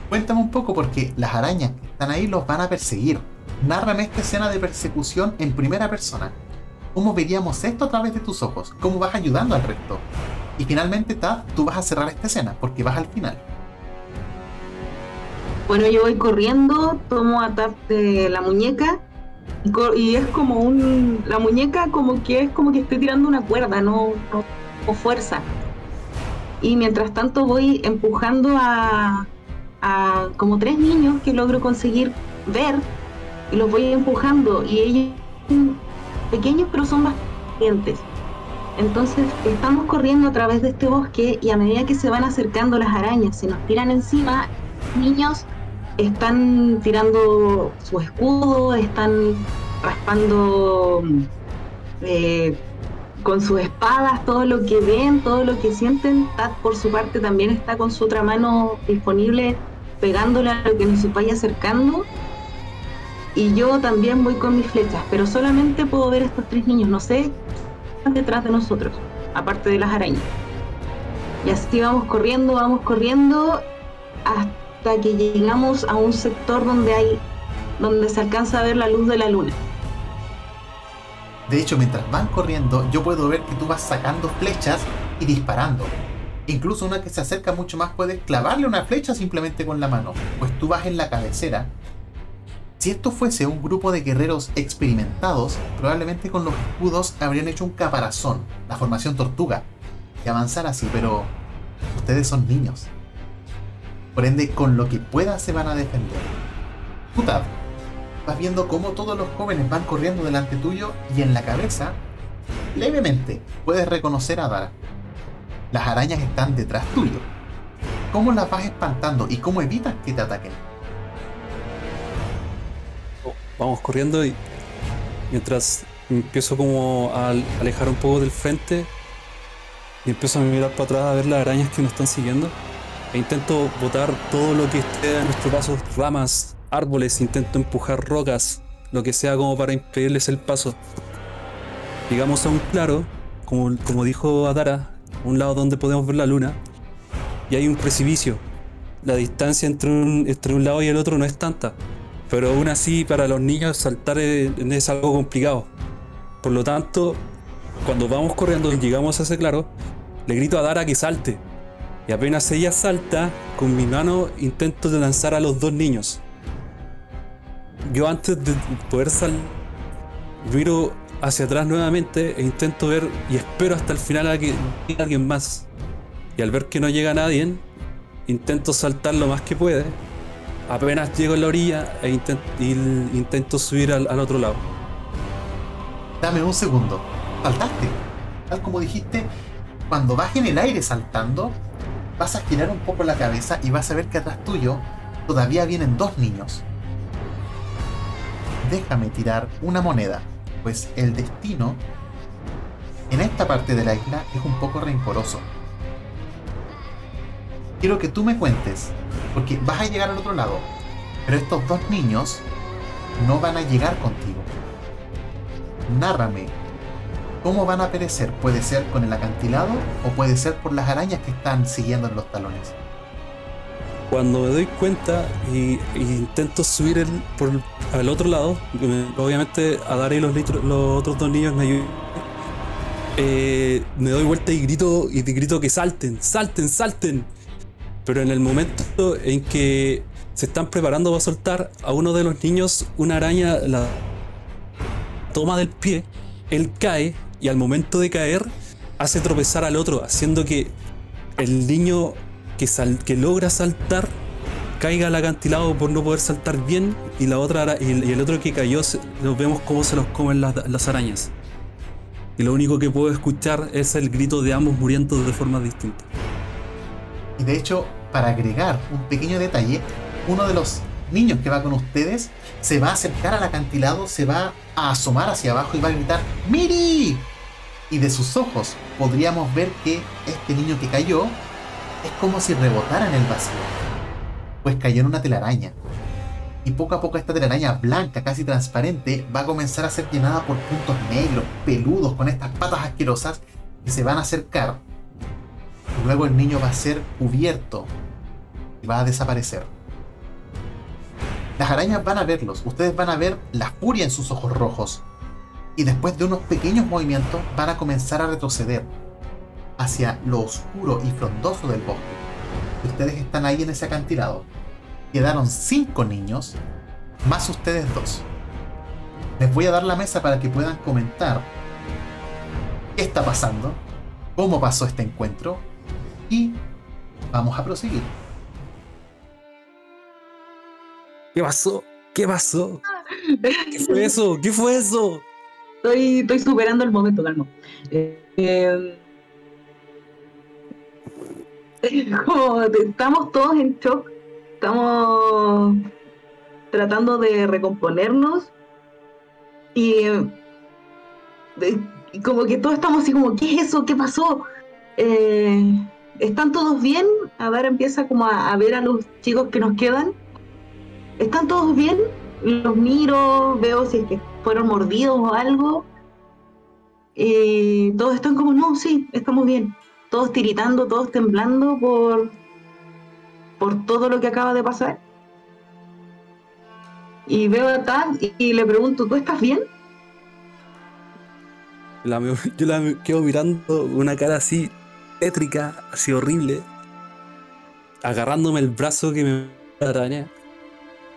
Cuéntame un poco porque las arañas que están ahí los van a perseguir. Nárrame esta escena de persecución en primera persona. ¿Cómo veríamos esto a través de tus ojos? ¿Cómo vas ayudando al resto? Y finalmente, Tad, tú vas a cerrar esta escena porque vas al final. Bueno, yo voy corriendo, tomo a de la muñeca y, es como un. La muñeca, como que es como que estoy tirando una cuerda, no, no, fuerza. Y mientras tanto voy empujando a, a como tres niños que logro conseguir ver y los voy empujando y ellos pequeños pero son bastante Entonces estamos corriendo a través de este bosque y a medida que se van acercando las arañas, se nos tiran encima, niños están tirando su escudo, están raspando eh, con sus espadas todo lo que ven, todo lo que sienten. Tad por su parte también está con su otra mano disponible pegándole a lo que nos vaya acercando. Y yo también voy con mis flechas, pero solamente puedo ver estos tres niños, no sé detrás de nosotros, aparte de las arañas. Y así vamos corriendo, vamos corriendo hasta que llegamos a un sector donde hay donde se alcanza a ver la luz de la luna. De hecho, mientras van corriendo, yo puedo ver que tú vas sacando flechas y disparando. Incluso una que se acerca mucho más puede clavarle una flecha simplemente con la mano, pues tú vas en la cabecera si esto fuese un grupo de guerreros experimentados, probablemente con los escudos habrían hecho un caparazón, la formación tortuga, y avanzar así, pero ustedes son niños. Por ende, con lo que pueda se van a defender. Putad, vas viendo cómo todos los jóvenes van corriendo delante tuyo y en la cabeza, levemente, puedes reconocer a Dara. Las arañas están detrás tuyo. ¿Cómo las vas espantando y cómo evitas que te ataquen? Vamos corriendo y mientras empiezo como a alejar un poco del frente y empiezo a mirar para atrás a ver las arañas que nos están siguiendo e intento botar todo lo que esté a nuestro paso, ramas, árboles, intento empujar rocas, lo que sea como para impedirles el paso. Llegamos a un claro, como, como dijo Adara, un lado donde podemos ver la luna, y hay un precipicio. La distancia entre un, entre un lado y el otro no es tanta. Pero aún así, para los niños saltar es, algo complicado. Por lo tanto, cuando vamos corriendo y llegamos a ese claro, le grito a Dara que salte. Y apenas ella salta, con mi mano intento de lanzar a los dos niños. Yo antes de poder salir, miro hacia atrás nuevamente e intento ver y espero hasta el final a que llegue alguien más. Y al ver que no llega nadie, intento saltar lo más que puede apenas llego a la orilla e intento, subir al, otro lado. Dame un segundo. Saltaste. Tal como dijiste, cuando vas en el aire saltando, vas a girar un poco la cabeza y vas a ver que atrás tuyo todavía vienen dos niños. Déjame tirar una moneda, pues el destino en esta parte de la isla es un poco rencoroso. Quiero que tú me cuentes porque vas a llegar al otro lado. Pero estos dos niños no van a llegar contigo. Nárrame. ¿Cómo van a perecer? Puede ser con el acantilado o puede ser por las arañas que están siguiendo en los talones. Cuando me doy cuenta y, intento subir el, por al otro lado, obviamente a Dar y los, los otros dos niños me ayudan. Eh, me doy vuelta y grito y grito que salten, salten, salten. Pero en el momento en que se están preparando para soltar a uno de los niños, una araña la toma del pie, él cae y al momento de caer hace tropezar al otro, haciendo que el niño que, que logra saltar caiga al acantilado por no poder saltar bien y la otra y el, otro que cayó vemos cómo se los comen las, las arañas. Y lo único que puedo escuchar es el grito de ambos muriendo de forma distinta. Y de hecho, para agregar un pequeño detalle, uno de los niños que va con ustedes se va a acercar al acantilado, se va a asomar hacia abajo y va a gritar ¡Miri! Y de sus ojos podríamos ver que este niño que cayó es como si rebotara en el vacío. Pues cayó en una telaraña. Y poco a poco esta telaraña blanca, casi transparente, va a comenzar a ser llenada por puntos negros, peludos, con estas patas asquerosas que se van a acercar Luego el niño va a ser cubierto y va a desaparecer. Las arañas van a verlos, ustedes van a ver la furia en sus ojos rojos. Y después de unos pequeños movimientos van a comenzar a retroceder hacia lo oscuro y frondoso del bosque. Ustedes están ahí en ese acantilado. Quedaron cinco niños, más ustedes dos. Les voy a dar la mesa para que puedan comentar qué está pasando, cómo pasó este encuentro y vamos a proseguir. ¿Qué pasó? ¿Qué pasó? ¿Qué fue eso? ¿Qué fue eso? estoy, estoy superando el momento, calmo. Eh, como estamos todos en shock, estamos tratando de recomponernos y, como que todos estamos así como, ¿qué es eso? ¿Qué pasó? Eh, ¿Están todos bien? A ver, empieza como a, ver a los chicos que nos quedan. ¿Están todos bien? Los miro, veo si es que fueron mordidos o algo. Y todos están como, no, sí, estamos bien todos tiritando, todos temblando por, por todo lo que acaba de pasar. Y veo a Tad y, le pregunto, ¿tú estás bien? yo la quedo mirando una cara así tétrica, así horrible, agarrándome el brazo que me araña.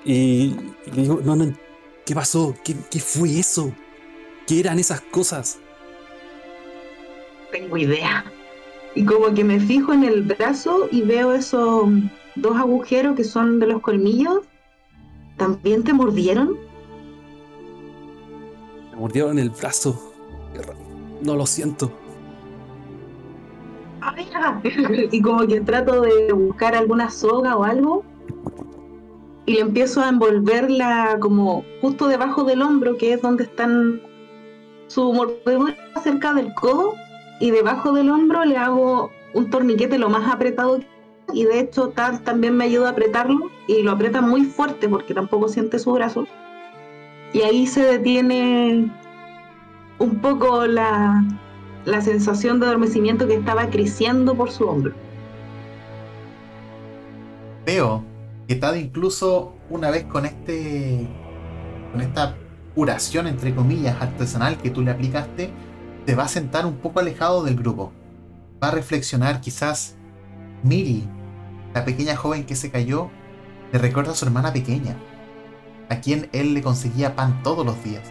Y, le digo, no, no, ¿qué pasó? ¿Qué, ¿Qué fue eso? ¿Qué eran esas cosas? Tengo idea. Y como que me fijo en el brazo y veo esos dos agujeros que son de los colmillos. ¿También te mordieron? Me mordieron el brazo. No lo siento. y como que trato de buscar alguna soga o algo. Y le empiezo a envolverla como justo debajo del hombro, que es donde están su mordedura cerca del codo y debajo del hombro le hago un torniquete lo más apretado y de hecho Tal también me ayuda a apretarlo y lo aprieta muy fuerte porque tampoco siente su brazo. Y ahí se detiene un poco la, la sensación de adormecimiento que estaba creciendo por su hombro. Veo que Tad incluso una vez con este con esta curación entre comillas artesanal que tú le aplicaste, se va a sentar un poco alejado del grupo. Va a reflexionar quizás Miri, la pequeña joven que se cayó, le recuerda a su hermana pequeña, a quien él le conseguía pan todos los días.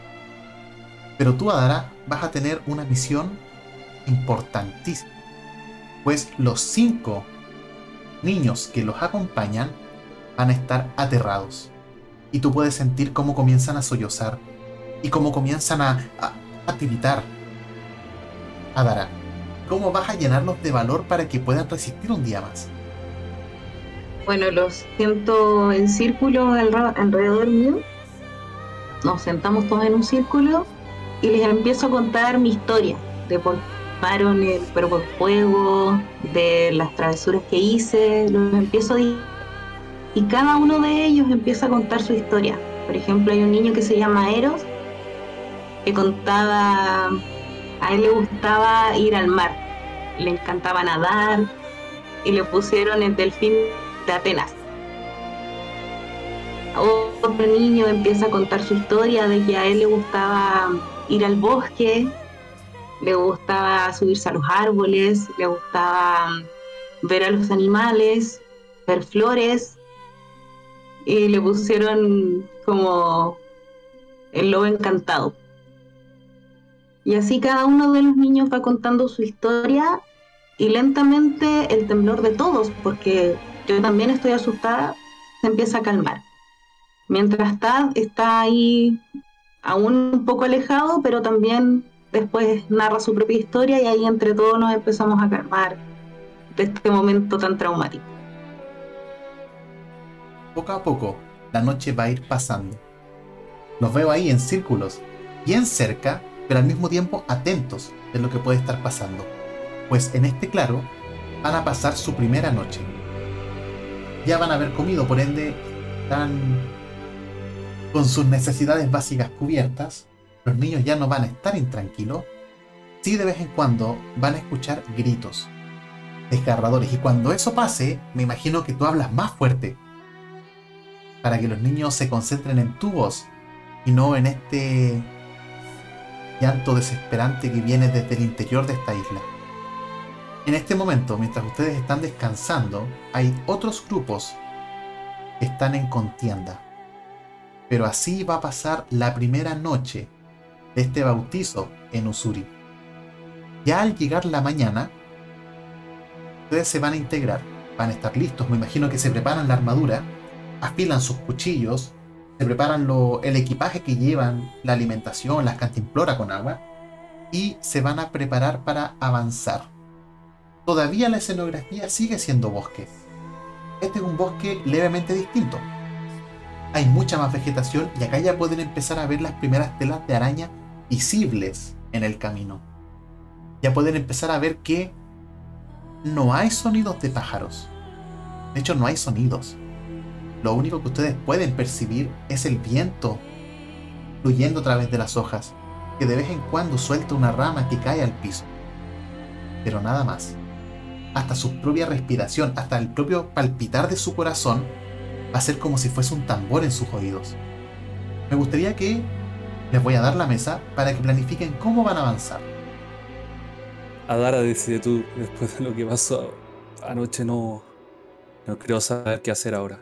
Pero tú, Adara, vas a tener una misión importantísima, pues los cinco niños que los acompañan van a estar aterrados. Y tú puedes sentir cómo comienzan a sollozar y cómo comienzan a, a, a tiritar Adara, ¿cómo vas a llenarlos de valor para que puedan resistir un día más? Bueno, los siento en círculo alrededor mío. Nos sentamos todos en un círculo y les empiezo a contar mi historia de por el cuerpo de fuego, de las travesuras que hice, los empiezo a y cada uno de ellos empieza a contar su historia. Por ejemplo, hay un niño que se llama Eros que contaba a él le gustaba ir al mar, le encantaba nadar y le pusieron el delfín de Atenas. Otro niño empieza a contar su historia de que a él le gustaba ir al bosque, le gustaba subirse a los árboles, le gustaba ver a los animales, ver flores, y le pusieron como el lobo encantado. Y así cada uno de los niños va contando su historia y lentamente el temblor de todos, porque yo también estoy asustada, se empieza a calmar. Mientras Tad está ahí aún un poco alejado, pero también después narra su propia historia y ahí entre todos nos empezamos a calmar de este momento tan traumático. Poco a poco, la noche va a ir pasando. Los veo ahí en círculos, bien cerca pero al mismo tiempo atentos de lo que puede estar pasando, pues en este claro van a pasar su primera noche. Ya van a haber comido, por ende están con sus necesidades básicas cubiertas, los niños ya no van a estar intranquilos, sí de vez en cuando van a escuchar gritos desgarradores y cuando eso pase, me imagino que tú hablas más fuerte para que los niños se concentren en tu voz y no en este llanto desesperante que viene desde el interior de esta isla. En este momento, mientras ustedes están descansando, hay otros grupos que están en contienda. Pero así va a pasar la primera noche de este bautizo en Usuri. Ya al llegar la mañana, ustedes se van a integrar, van a estar listos, me imagino que se preparan la armadura, afilan sus cuchillos, se preparan el equipaje que llevan, la alimentación, las cantimploras con agua, y se van a preparar para avanzar. Todavía la escenografía sigue siendo bosque. Este es un bosque levemente distinto. Hay mucha más vegetación y acá ya pueden empezar a ver las primeras telas de araña visibles en el camino. Ya pueden empezar a ver que no hay sonidos de pájaros. De hecho, no hay sonidos. Lo único que ustedes pueden percibir es el viento fluyendo a través de las hojas, que de vez en cuando suelta una rama que cae al piso. Pero nada más. Hasta su propia respiración, hasta el propio palpitar de su corazón, va a ser como si fuese un tambor en sus oídos. Me gustaría que les voy a dar la mesa para que planifiquen cómo van a avanzar. Adara, decide tú, después de lo que pasó anoche, no, no creo saber qué hacer ahora.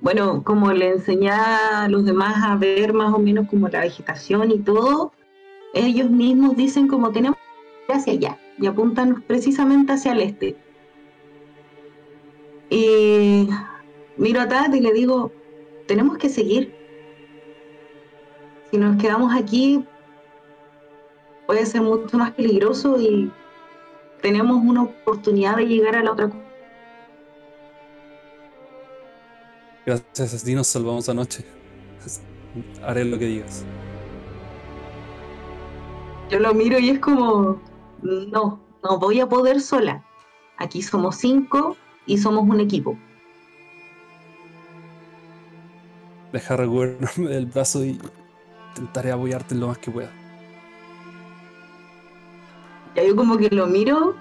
Bueno, como le enseñé a los demás a ver más o menos como la vegetación y todo, ellos mismos dicen como tenemos que ir hacia allá y apuntan precisamente hacia el este. Y miro a Tat y le digo, tenemos que seguir. Si nos quedamos aquí puede ser mucho más peligroso y tenemos una oportunidad de llegar a la otra Gracias a ti nos salvamos anoche. Haré lo que digas. Yo lo miro y es como, no, no voy a poder sola. Aquí somos cinco y somos un equipo. Deja recuperarme del brazo y intentaré apoyarte lo más que pueda. Ya yo como que lo miro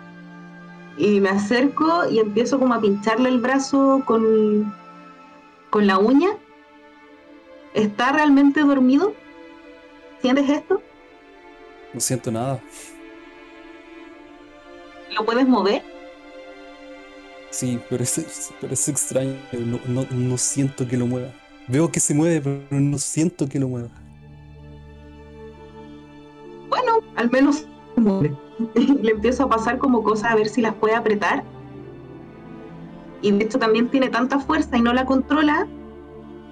y me acerco y empiezo como a pincharle el brazo con, con la uña. ¿Está realmente dormido? ¿Sientes esto? No siento nada. ¿Lo puedes mover? Sí, pero es, pero es extraño. No, no, no siento que lo mueva. Veo que se mueve, pero no siento que lo mueva. Bueno, al menos. Le empiezo a pasar como cosas a ver si las puede apretar. Y de hecho también tiene tanta fuerza y no la controla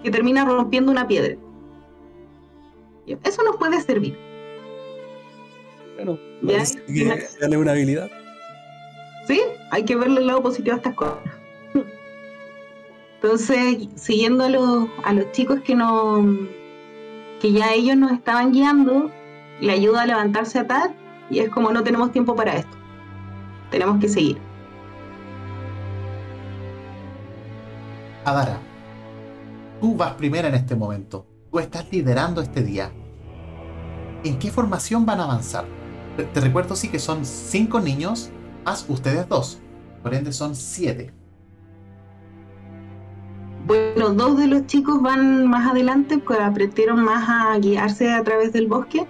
que termina rompiendo una piedra. Eso nos puede servir. Bueno, Ya, que gané una habilidad. Sí, hay que verle el lado positivo a estas cosas. Entonces, siguiendo a los, a los chicos que no que ya ellos nos estaban guiando, le ayuda a levantarse a Tad y es como no tenemos tiempo para esto. Tenemos que seguir. Adara, tú vas primera en este momento. Tú estás liderando este día. ¿En qué formación van a avanzar? Te, te recuerdo sí que son cinco niños más ustedes dos. Por ende son siete. Bueno, dos de los chicos van más adelante, pues aprendieron más a guiarse a través del bosque.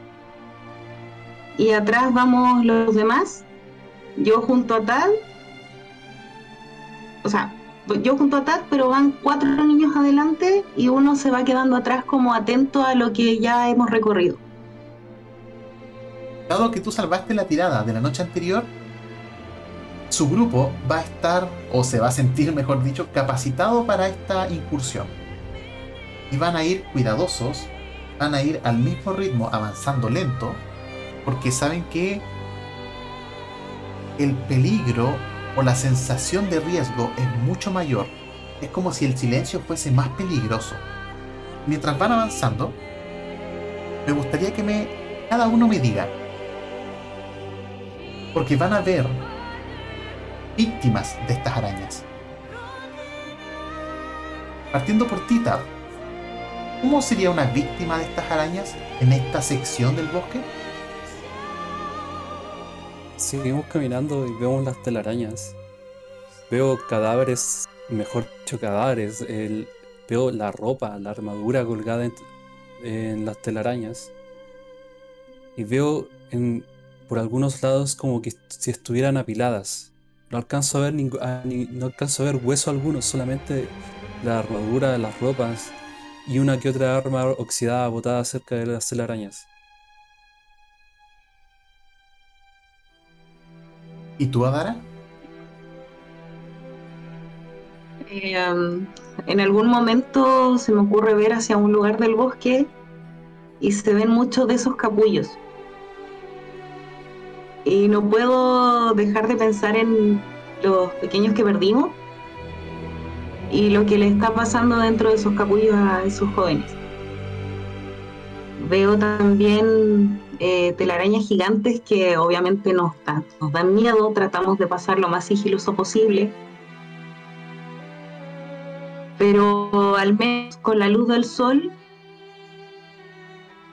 Y atrás vamos los demás. Yo junto a Tad. O sea, yo junto a Tad, pero van cuatro niños adelante y uno se va quedando atrás como atento a lo que ya hemos recorrido. Dado que tú salvaste la tirada de la noche anterior, su grupo va a estar, o se va a sentir, mejor dicho, capacitado para esta incursión. Y van a ir cuidadosos, van a ir al mismo ritmo, avanzando lento, porque saben que el peligro o la sensación de riesgo es mucho mayor. Es como si el silencio fuese más peligroso. Mientras van avanzando, me gustaría que me, cada uno me diga, porque van a ver víctimas de estas arañas. Partiendo por ti, Tad, ¿cómo sería una víctima de estas arañas en esta sección del bosque? Seguimos caminando y vemos las telarañas. Veo cadáveres, mejor dicho, cadáveres. el- veo la ropa, la armadura colgada en, las telarañas. Y veo en, por algunos lados como que si estuvieran apiladas. No alcanzo a ver ningú- a ni- no alcanzo a ver hueso alguno, solamente la armadura, las ropas y una que otra arma oxidada botada cerca de las telarañas. ¿Y tú, Adara? Eh, en algún momento se me ocurre ver hacia un lugar del bosque y se ven muchos de esos capullos. Y no puedo dejar de pensar en los pequeños que perdimos y lo que le está pasando dentro de esos capullos a esos jóvenes. Veo también eh, telarañas gigantes que obviamente nos, dan miedo, tratamos de pasar lo más sigiloso posible pero al menos con la luz del sol,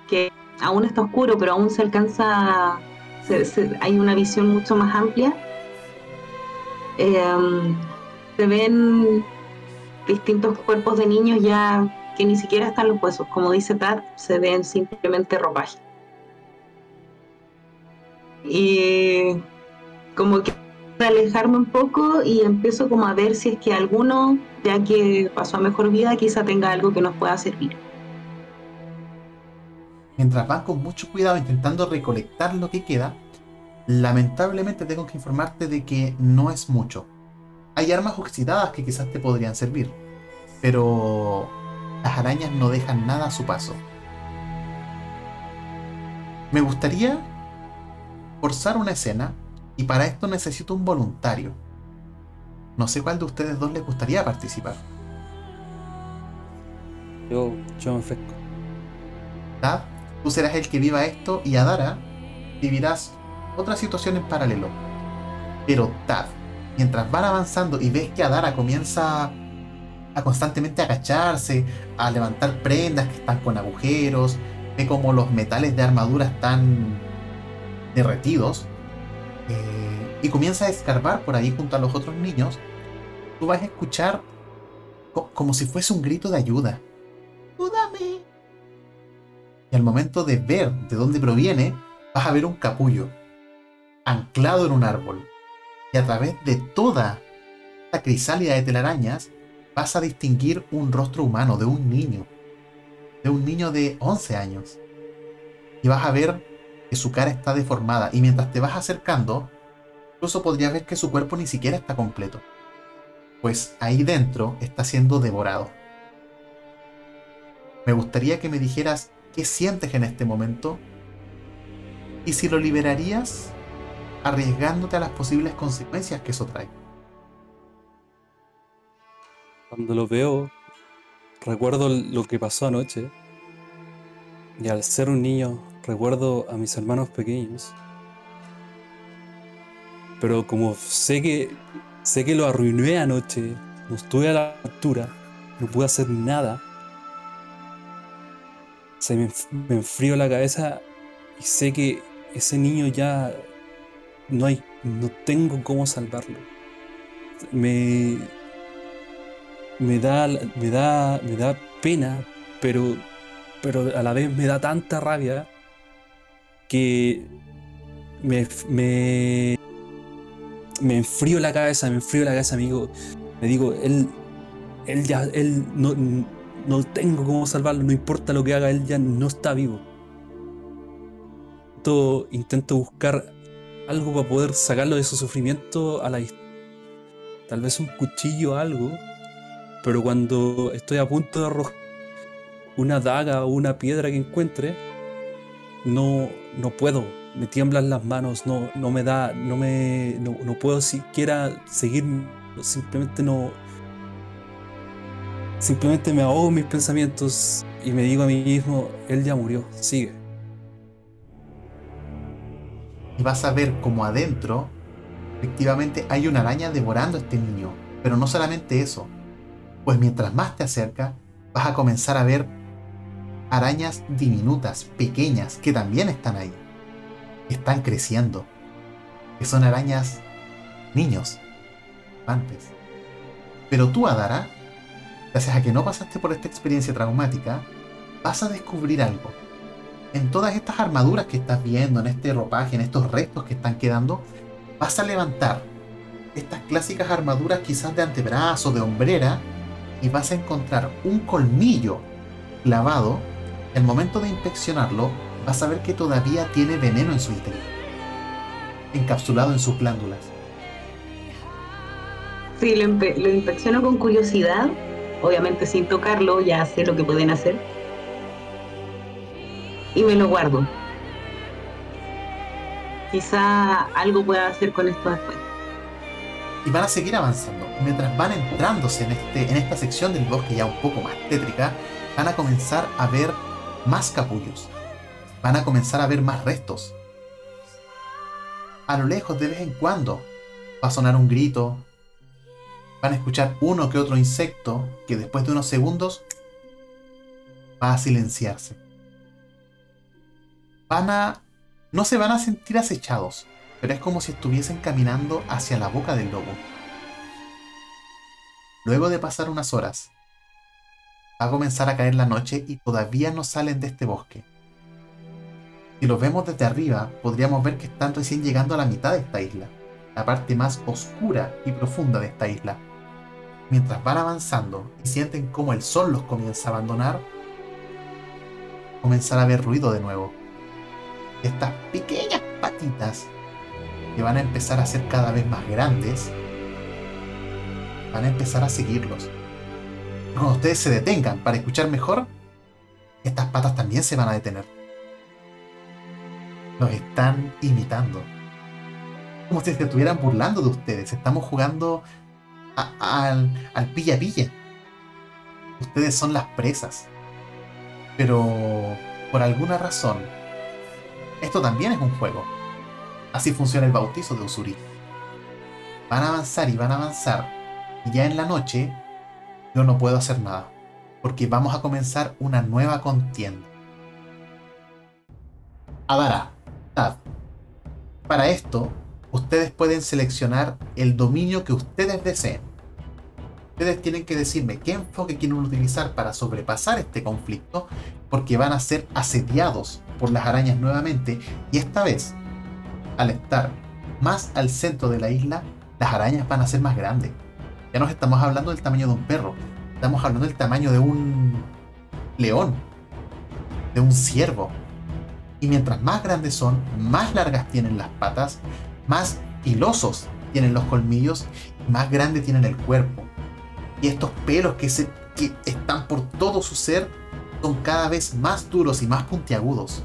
que aún está oscuro, pero aún se alcanza, hay una visión mucho más amplia, em, se ven distintos cuerpos de niños ya que ni siquiera están los huesos, como dice Tad, se ven simplemente ropaje. Y como que alejarme un poco y empiezo como a ver si es que alguno, ya que pasó a mejor vida, quizá tenga algo que nos pueda servir. Mientras van con mucho cuidado intentando recolectar lo que queda, lamentablemente tengo que informarte de que no es mucho. Hay armas oxidadas que quizás te podrían servir, pero las arañas no dejan nada a su paso. Me gustaría forzar una escena y para esto necesito un voluntario. No sé cuál de ustedes dos les gustaría participar. Yo, yo me ofrezco. Tad, tú serás el que viva esto y Adara vivirás otra situación en paralelo. Pero Tad, mientras van avanzando y ves que Adara comienza a constantemente agacharse, a levantar prendas que están con agujeros, ve como los metales de armadura están derretidos, eh, y comienza a escarbar por ahí junto a los otros niños, tú vas a escuchar como si fuese un grito de ayuda. ¡Ayúdame! Y al momento de ver de dónde proviene, vas a ver un capullo anclado en un árbol. Y a través de toda la crisálida de telarañas, vas a distinguir un rostro humano de un niño. De un niño de 11 años. Y vas a ver que su cara está deformada y mientras te vas acercando, incluso podrías ver que su cuerpo ni siquiera está completo. Pues ahí dentro está siendo devorado. Me gustaría que me dijeras qué sientes en este momento y si lo liberarías arriesgándote a las posibles consecuencias que eso trae. Cuando lo veo, recuerdo lo que pasó anoche y al ser un niño recuerdo a mis hermanos pequeños. Pero como sé que sé que lo arruiné anoche, no estuve a la altura, no pude hacer nada. Se me, me la cabeza y sé que ese niño ya no hay, no tengo cómo salvarlo. Me, me da, me da, me da pena, pero, pero a la vez me da tanta rabia que me, me, me enfrío la cabeza, me enfrío la cabeza, amigo. Me digo, él, él ya, él no, no tengo cómo salvarlo, no importa lo que haga, él ya no está vivo. Intento, intento buscar algo para poder sacarlo de su sufrimiento a la Tal vez un cuchillo o algo, pero cuando estoy a punto de arrojar una daga o una piedra que encuentre, no, no puedo, me tiemblan las manos, no, no me da, no me, no, puedo siquiera seguir, simplemente no, simplemente me ahogo mis pensamientos y me digo a mí mismo, él ya murió, sigue. Y vas a ver como adentro, efectivamente hay una araña devorando a este niño, pero no solamente eso, pues mientras más te acercas, vas a comenzar a ver arañas diminutas, pequeñas, que también están ahí. Están creciendo. Que son arañas niños, antes. Pero tú, Adara, gracias a que no pasaste por esta experiencia traumática, vas a descubrir algo. En todas estas armaduras que estás viendo, en este ropaje, en estos restos que están quedando, vas a levantar estas clásicas armaduras quizás de antebrazo, de hombrera, y vas a encontrar un colmillo clavado el momento de inspeccionarlo, vas a ver que todavía tiene veneno en su interior, encapsulado en sus glándulas. Sí, lo, lo inspecciono con curiosidad, obviamente sin tocarlo, ya sé lo que pueden hacer. Y me lo guardo. Quizá algo pueda hacer con esto después. y van a seguir avanzando. Mientras van entrándose en, este, en esta sección del bosque ya un poco más tétrica, van a comenzar a ver más capullos. Van a comenzar a ver más restos. A lo lejos, de vez en cuando, va a sonar un grito. Van a escuchar uno que otro insecto que después de unos segundos va a silenciarse. Van a... No se van a sentir acechados, pero es como si estuviesen caminando hacia la boca del lobo. Luego de pasar unas horas, va a comenzar a caer la noche y todavía no salen de este bosque. Si los vemos desde arriba, podríamos ver que están recién llegando a la mitad de esta isla, la parte más oscura y profunda de esta isla. Mientras van avanzando y sienten cómo el sol los comienza a abandonar, comenzará a haber ruido de nuevo. Estas pequeñas patitas que van a empezar a ser cada vez más grandes, van a empezar a seguirlos. Cuando ustedes se detengan para escuchar mejor, estas patas también se van a detener. Los están imitando. Como si se estuvieran burlando de ustedes. Estamos jugando al, al pilla pilla. Ustedes son las presas. Pero por alguna razón, esto también es un juego. Así funciona el bautizo de Usuri. Van a avanzar y van a avanzar. Y ya en la noche yo no puedo hacer nada. Porque vamos a comenzar una nueva contienda. Adara, Tad. Para esto, ustedes pueden seleccionar el dominio que ustedes deseen. Ustedes tienen que decirme qué enfoque quieren utilizar para sobrepasar este conflicto, porque van a ser asediados por las arañas nuevamente, y esta vez al estar más al centro de la isla, las arañas van a ser más grandes. Ya no estamos hablando del tamaño de un perro, estamos hablando del tamaño de un león, de un ciervo. Y mientras más grandes son, más largas tienen las patas, más filosos tienen los colmillos más grande tienen el cuerpo. Y estos pelos que, se, que están por todo su ser son cada vez más duros y más puntiagudos.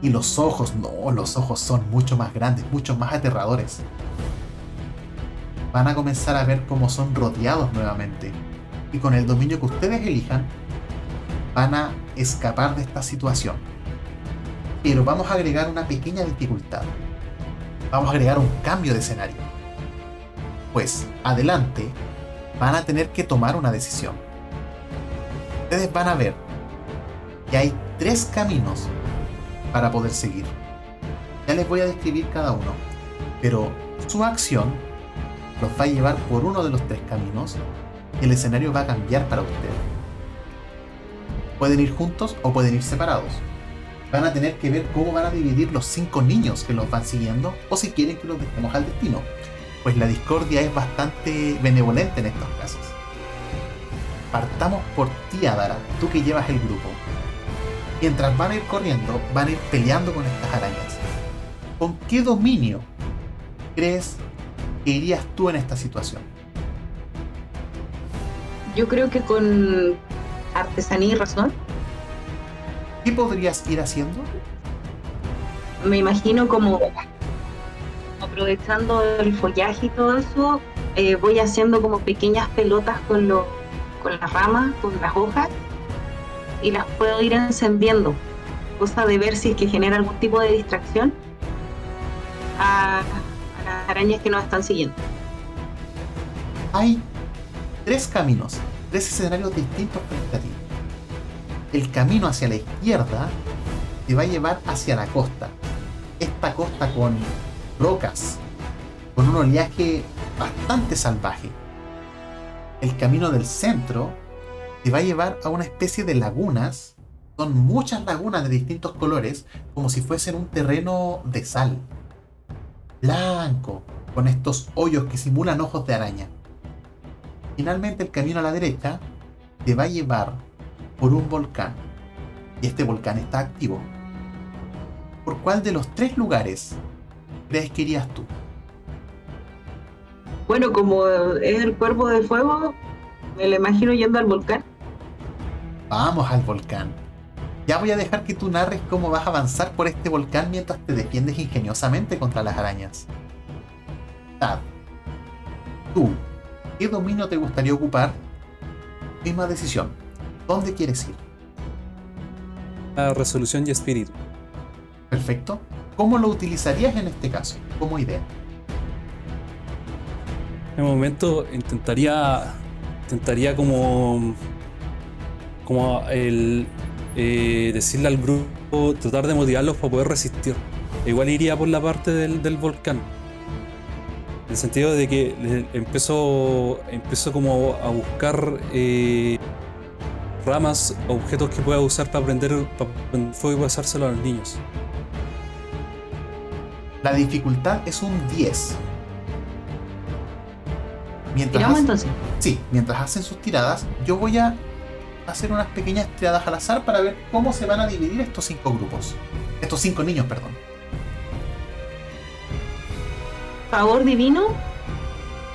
Y los ojos, no, los ojos son mucho más grandes, mucho más aterradores. Van a comenzar a ver cómo son rodeados nuevamente. Y con el dominio que ustedes elijan, van a escapar de esta situación. Pero vamos a agregar una pequeña dificultad. Vamos a agregar un cambio de escenario. Pues adelante van a tener que tomar una decisión. Ustedes van a ver que hay tres caminos para poder seguir. Ya les voy a describir cada uno, pero su acción los va a llevar por uno de los tres caminos el escenario va a cambiar para ustedes. Pueden ir juntos o pueden ir separados. Van a tener que ver cómo van a dividir los cinco niños que los van siguiendo o si quieren que los dejemos al destino. Pues la discordia es bastante benevolente en estos casos. Partamos por ti, Adara, tú que llevas el grupo. Mientras van a ir corriendo, van a ir peleando con estas arañas. ¿Con qué dominio crees que irías tú en esta situación? Yo creo que con artesanía y razón, ¿Qué podrías ir haciendo? me imagino como aprovechando el follaje y todo eso, eh, voy haciendo como pequeñas pelotas con, lo- con las ramas, con las hojas, y las puedo ir encendiendo. Cosa de ver si es que genera algún tipo de distracción a, a arañas que nos están siguiendo. Hay tres caminos, tres escenarios distintos frente a ti. El camino hacia la izquierda te va a llevar hacia la costa. Esta costa con rocas, con un oleaje bastante salvaje. El camino del centro te va a llevar a una especie de lagunas. Son muchas lagunas de distintos colores, como si fuesen un terreno de sal. Blanco, con estos hoyos que simulan ojos de araña. Finalmente el camino a la derecha te va a llevar por un volcán. Y este volcán está activo. ¿Por cuál de los tres lugares crees que irías tú? Bueno, como es el cuerpo de fuego, me lo imagino yendo al volcán. Vamos al volcán. Ya voy a dejar que tú narres cómo vas a avanzar por este volcán mientras te defiendes ingeniosamente contra las arañas. Tad, tú, ¿qué dominio te gustaría ocupar? Misma decisión. ¿Dónde quieres ir? La resolución y espíritu. Perfecto. ¿Cómo lo utilizarías en este caso? Como idea. En el momento intentaría. Intentaría como. Como el. Eh, decirle al grupo. Tratar de motivarlos para poder resistir. Igual iría por la parte del, del volcán. En el sentido de que empiezo. Empiezo como a buscar. eh, ramas, objetos que pueda usar para prender, para prender fuego y pasárselo a los niños. La dificultad es un 10. Mientras Tiramos hace- entonces. Sí, mientras hacen sus tiradas, yo voy a hacer unas pequeñas tiradas al azar para ver cómo se van a dividir estos cinco grupos. Estos cinco niños, perdón. Favor divino.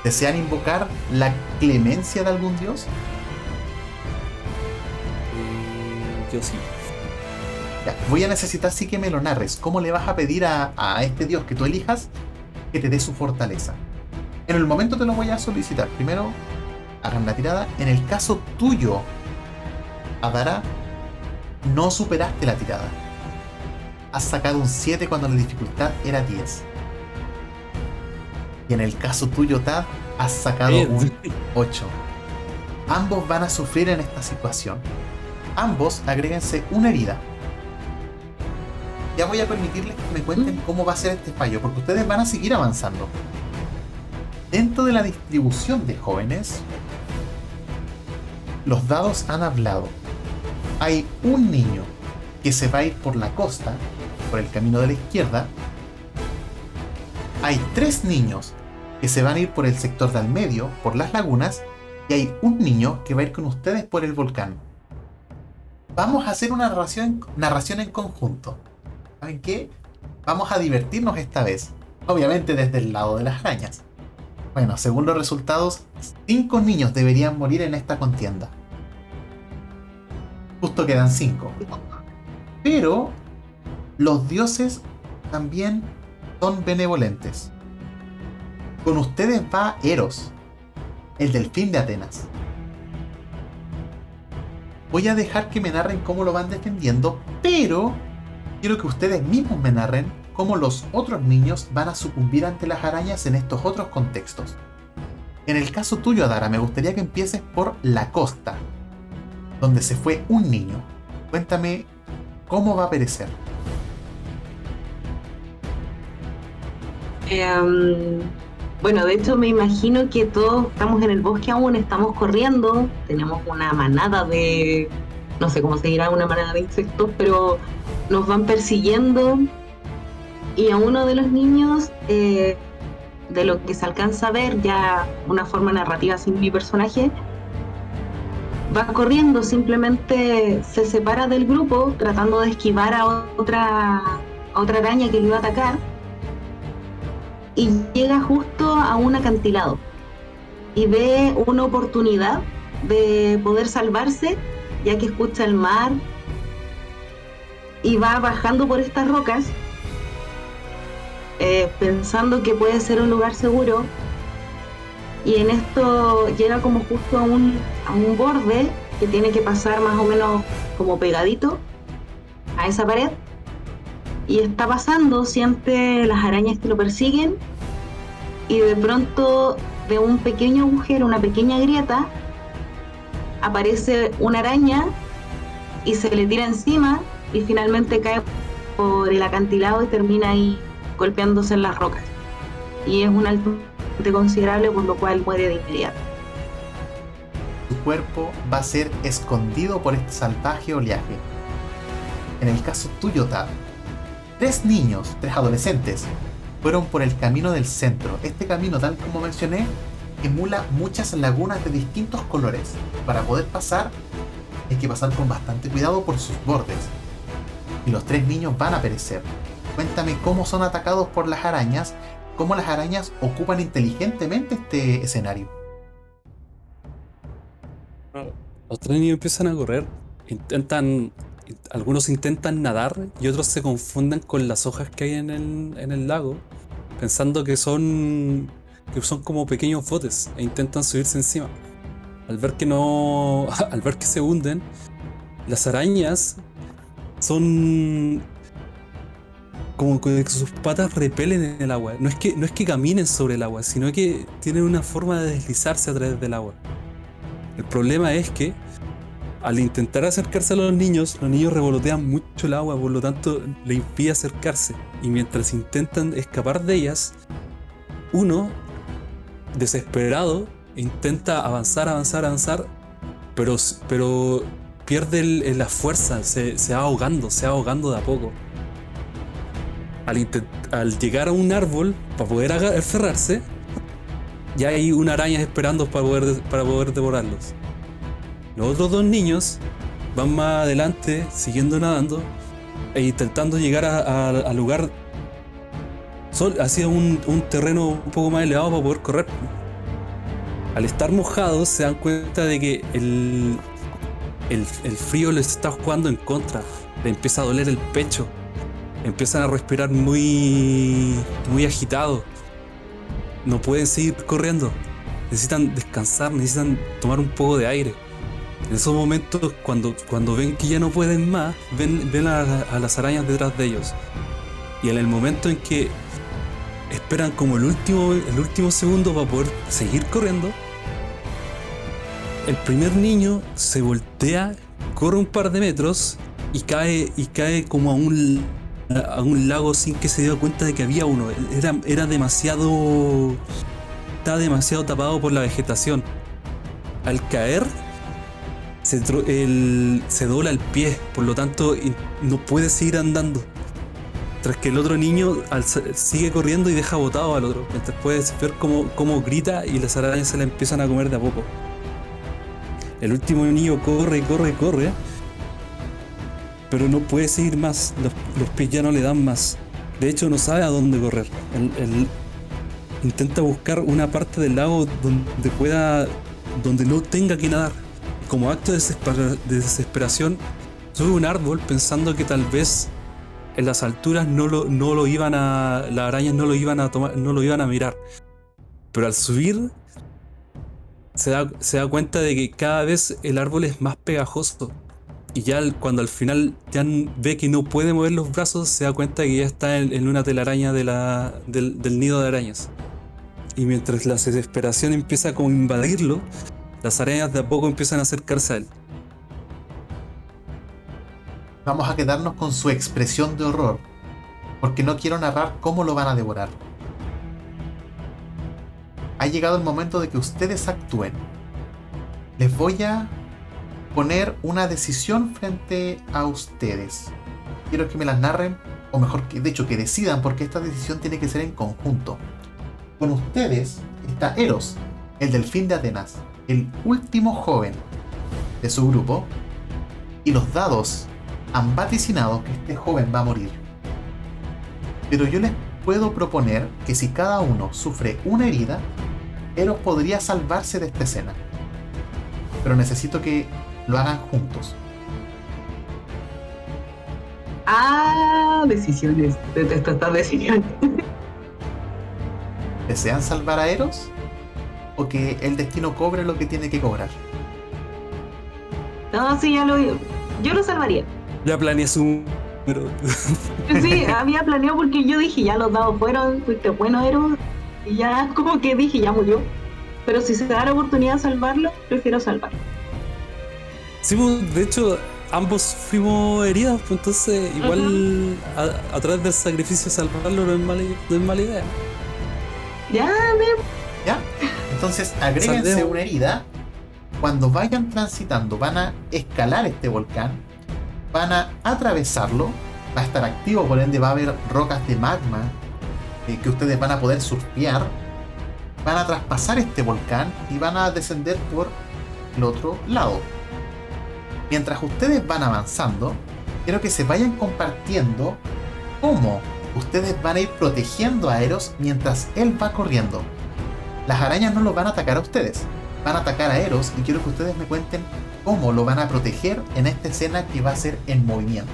¿Desean invocar la clemencia de algún dios? Eh, yo sí. Ya, voy a necesitar sí que me lo narres. ¿Cómo le vas a pedir a, a este dios que tú elijas que te dé su fortaleza? En el momento te lo voy a solicitar. Primero, hagan la tirada. En el caso tuyo, Adara, no superaste la tirada. Has sacado un 7 cuando la dificultad era 10. Y en el caso tuyo, Tad, has sacado un 8. Ambos van a sufrir en esta situación. Ambos agréguense una herida. Ya voy a permitirles que me cuenten cómo va a ser este fallo, porque ustedes van a seguir avanzando. Dentro de la distribución de jóvenes, los dados han hablado. Hay un niño que se va a ir por la costa, por el camino de la izquierda. Hay tres niños que se van a ir por el sector del medio, por las lagunas. Y hay un niño que va a ir con ustedes por el volcán. Vamos a hacer una narración, en conjunto. ¿Saben qué? Vamos a divertirnos esta vez. Obviamente desde el lado de las arañas. Bueno, según los resultados, cinco niños deberían morir en esta contienda. Justo quedan cinco. Pero los dioses también son benevolentes. Con ustedes va Eros, el delfín de Atenas. Voy a dejar que me narren cómo lo van defendiendo, pero quiero que ustedes mismos me narren cómo los otros niños van a sucumbir ante las arañas en estos otros contextos. En el caso tuyo, Adara, me gustaría que empieces por la costa, donde se fue un niño. Cuéntame cómo va a perecer. Em, bueno, de hecho me imagino que todos estamos en el bosque aún, estamos corriendo, tenemos una manada de, no sé cómo se dirá, una manada de insectos, pero nos van persiguiendo y a uno de los niños, eh, de lo que se alcanza a ver, ya una forma narrativa sin mi personaje, va corriendo, simplemente se separa del grupo tratando de esquivar a otra, otra araña que le iba a atacar y llega justo a un acantilado y ve una oportunidad de poder salvarse ya que escucha el mar y va bajando por estas rocas eh, pensando que puede ser un lugar seguro y en esto llega como justo a un, a un borde que tiene que pasar más o menos como pegadito a esa pared y está pasando, siente las arañas que lo persiguen y de pronto de un pequeño agujero, una pequeña grieta, aparece una araña y se le tira encima y finalmente cae por el acantilado y termina ahí golpeándose en las rocas. Y es un alto considerable por lo cual muere de inmediato. Tu cuerpo va a ser escondido por este salvaje oleaje. En el caso tuyo, Tad, tres niños, tres adolescentes, fueron por el camino del centro. Este camino, tal como mencioné, emula muchas lagunas de distintos colores. Para poder pasar, hay que pasar con bastante cuidado por sus bordes. Y los tres niños van a perecer. Cuéntame cómo son atacados por las arañas cómo las arañas ocupan inteligentemente este escenario. Los tres niños empiezan a correr, intentan, algunos intentan nadar y otros se confunden con las hojas que hay en el, en el lago, pensando que son, que son como pequeños botes e intentan subirse encima. Al ver que no, al ver que se hunden, las arañas son como que sus patas repelen en el agua. No es que, no es que caminen sobre el agua, sino que tienen una forma de deslizarse a través del agua. El problema es que al intentar acercarse a los niños, los niños revolotean mucho el agua, por lo tanto le impide acercarse. Y mientras intentan escapar de ellas, uno, desesperado, intenta avanzar, avanzar, avanzar, pero, pero pierde la fuerza, se, se va ahogando, se va ahogando de a poco. Al, llegar a un árbol para poder aferrarse, ya hay una araña esperando para poder, para poder devorarlos. Los otros dos niños van más adelante, siguiendo nadando e intentando llegar al lugar. Sol, hacia un, un terreno un poco más elevado para poder correr. Al estar mojados, se dan cuenta de que el, el, el frío les está jugando en contra. Le empieza a doler el pecho. Empiezan a respirar muy, muy agitado no pueden seguir corriendo. Necesitan descansar, necesitan tomar un poco de aire. En esos momentos, cuando, cuando ven que ya no pueden más, ven, ven a, las arañas detrás de ellos. Y en el momento en que esperan como el último, el último segundo para poder seguir corriendo, el primer niño se voltea, corre un par de metros y cae, y cae como a un a un lago sin que se diera cuenta de que había uno. Era, era demasiado. Estaba demasiado tapado por la vegetación. Al caer, se, se dobla el pie, por lo tanto no puede seguir andando. Tras que el otro niño sigue corriendo y deja botado al otro. Mientras puedes ver cómo, cómo grita y las arañas se la empiezan a comer de a poco. El último niño corre, corre, corre pero no puede seguir más, los, pies ya no le dan más. De hecho, no sabe a dónde correr. Intenta buscar una parte del lago donde pueda, donde no tenga que nadar. Como acto de, desesperación, sube un árbol pensando que tal vez en las alturas no lo, no lo iban a, las arañas no lo iban a tomar, no lo iban a mirar. Pero al subir, se da, se da cuenta de que cada vez el árbol es más pegajoso y ya cuando al final ya ve que no puede mover los brazos, se da cuenta que ya está en, una telaraña de la, del, nido de arañas. Y mientras la desesperación empieza a invadirlo, las arañas de a poco empiezan a acercarse a él. Vamos a quedarnos con su expresión de horror, porque no quiero narrar cómo lo van a devorar. Ha llegado el momento de que ustedes actúen. Les voy a poner una decisión frente a ustedes. Quiero que me las narren, o mejor, que, de hecho, que decidan, porque esta decisión tiene que ser en conjunto. Con ustedes está Eros, el delfín de Atenas, el último joven de su grupo, y los dados han vaticinado que este joven va a morir. Pero yo les puedo proponer que si cada uno sufre una herida, Eros podría salvarse de esta escena. Pero necesito que lo hagan juntos. Ah, decisiones. Detesto estas decisiones. ¿Desean salvar a Eros? ¿O que el destino cobre lo que tiene que cobrar? No, sí, ya lo Yo lo salvaría. Ya planeé su. Pero... Sí, había planeado porque yo dije, ya los dados fueron, fuiste bueno, Eros. Y ya como que dije, ya murió. Pero si se da la oportunidad de salvarlo, prefiero salvarlo. Sí, pues, de hecho, ambos fuimos heridos, pues entonces igual a, través del sacrificio salvarlo no es mala, no es mala idea. Ya, Ya, entonces agréguense una herida. Cuando vayan transitando, van a escalar este volcán, van a atravesarlo, va a estar activo, por ende va a haber rocas de magma eh, que ustedes van a poder surfear, van a traspasar este volcán y van a descender por el otro lado mientras ustedes van avanzando, quiero que se vayan compartiendo cómo ustedes van a ir protegiendo a Eros mientras él va corriendo. Las arañas no lo van a atacar a ustedes, van a atacar a Eros y quiero que ustedes me cuenten cómo lo van a proteger en esta escena que va a ser en movimiento.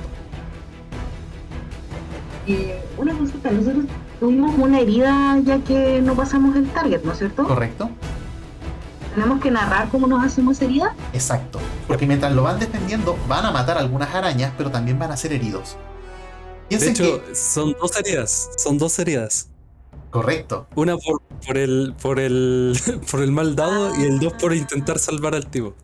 Eh, una consulta, nosotros tuvimos una herida ya que no pasamos el target, ¿no es cierto? ¿Correcto? ¿Tenemos que narrar cómo nos hacemos herida? Exacto. Porque mientras lo van defendiendo, van a matar algunas arañas, pero también van a ser heridos. De Piensen hecho, que. son dos heridas. Son dos heridas. Correcto. Una por, por el por el por el mal dado y el dos por intentar salvar al tipo.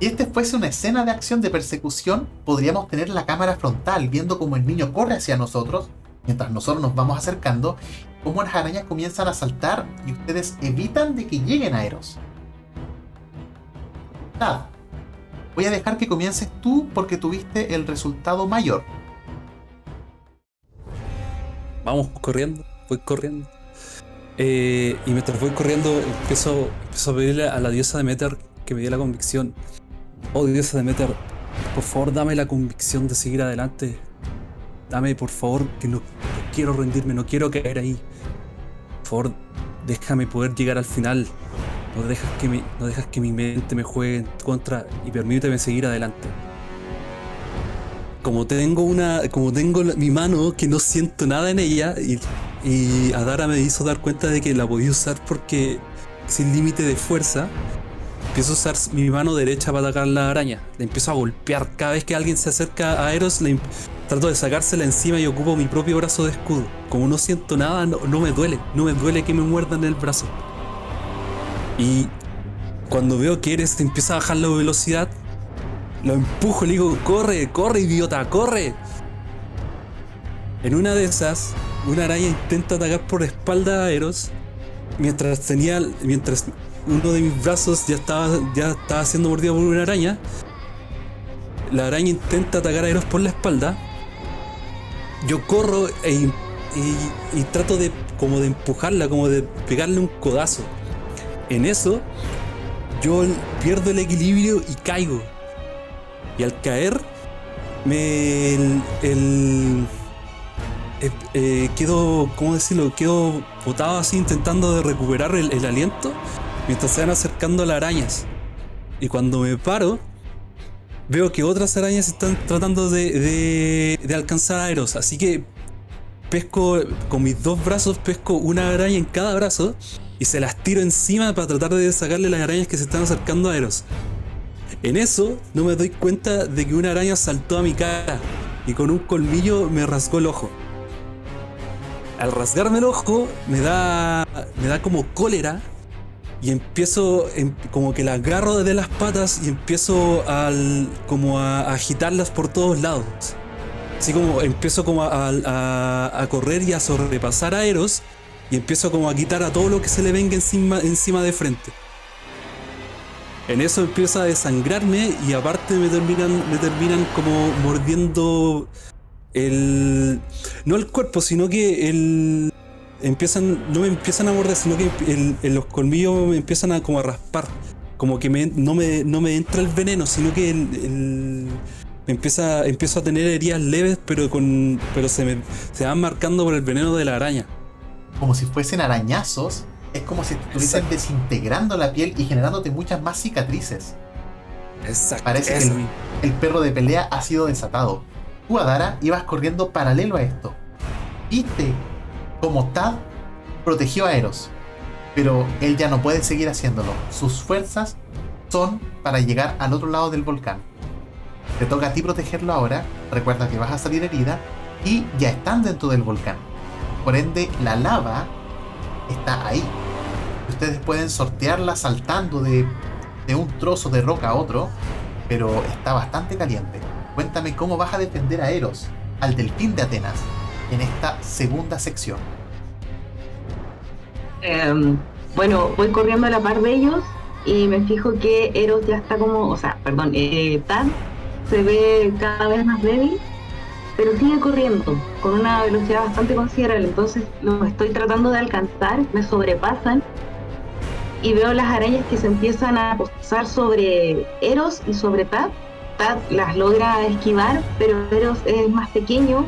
Si este fuese una escena de acción de persecución, podríamos tener la cámara frontal viendo como el niño corre hacia nosotros, mientras nosotros nos vamos acercando, cómo las arañas comienzan a saltar y ustedes evitan de que lleguen a Eros. Voy a dejar que comiences tú porque tuviste el resultado mayor. Vamos corriendo, voy corriendo. Eh, y mientras voy corriendo, empiezo, empiezo a pedirle a la diosa de Meter que me dé la convicción. Oh, diosa de Meter, por favor, dame la convicción de seguir adelante. Dame, por favor, que no, no quiero rendirme, no quiero caer ahí. Por favor, déjame poder llegar al final. No dejas que mi, no dejas que mi mente me juegue en contra y permíteme seguir adelante. Como tengo una. Como tengo mi mano que no siento nada en ella y, y Adara me hizo dar cuenta de que la podía usar porque sin límite de fuerza. Empiezo a usar mi mano derecha para atacar la araña. Le empiezo a golpear. Cada vez que alguien se acerca a Eros, le, trato de sacársela encima y ocupo mi propio brazo de escudo. Como no siento nada, no, no me duele. No me duele que me muerdan el brazo. Y cuando veo que Eres empieza a bajar la velocidad, lo empujo y le digo, corre, corre, idiota, corre. En una de esas, una araña intenta atacar por espalda a Eros, mientras tenía, mientras uno de mis brazos ya estaba, ya estaba siendo mordido por una araña. La araña intenta atacar a Eros por la espalda. Yo corro e, y, y trato de como de empujarla, como de pegarle un codazo. En eso, yo pierdo el equilibrio y caigo. Y al caer, me. El. eh, eh, quedo. ¿Cómo decirlo? Quedo botado así intentando de recuperar el, el aliento mientras se van acercando las arañas. Y cuando me paro, veo que otras arañas están tratando de, de, de alcanzar a Eros. Así que pesco con mis dos brazos, pesco una araña en cada brazo y se las tiro encima para tratar de sacarle las arañas que se están acercando a Eros. En eso no me doy cuenta de que una araña saltó a mi cara y con un colmillo me rasgó el ojo. Al rasgarme el ojo me da, me da como cólera y empiezo em- como que la agarro de las patas y empiezo al, como a, agitarlas por todos lados. Así como empiezo como a, a- a correr y a sobrepasar a Eros y empiezo como a quitar a todo lo que se le venga encima, encima de frente. En eso empieza a desangrarme y aparte me terminan, me terminan como mordiendo el... No el cuerpo, sino que el... Empiezan, no me empiezan a morder, sino que el- los colmillos me empiezan a como a raspar. Como que me- no, me, no me entra el veneno, sino que el, empieza, empiezo a tener heridas leves, pero con pero se, me, se van marcando por el veneno de la araña. Como si fuesen arañazos, es como si estuviesen Exacto. desintegrando la piel y generándote muchas más cicatrices. Exacto. Parece que el-. El perro de pelea ha sido desatado. Tú, Adara, ibas corriendo paralelo a esto. Viste como Tad protegió a Eros. Pero él ya no puede seguir haciéndolo. Sus fuerzas son para llegar al otro lado del volcán. Te toca a ti protegerlo ahora. Recuerda que vas a salir herida. Y ya están dentro del volcán. Por ende, la lava está ahí. Ustedes pueden sortearla saltando de, de un trozo de roca a otro. Pero está bastante caliente. Cuéntame cómo vas a defender a Eros, al delfín de Atenas, en esta segunda sección. Em, bueno, voy corriendo a la par de ellos y me fijo que Eros ya está como, o sea, perdón, eh, Tad se ve cada vez más débil, pero sigue corriendo con una velocidad bastante considerable. Entonces los estoy tratando de alcanzar, me sobrepasan y veo las arañas que se empiezan a posar sobre Eros y sobre Tad. Tad las logra esquivar, pero Eros es más pequeño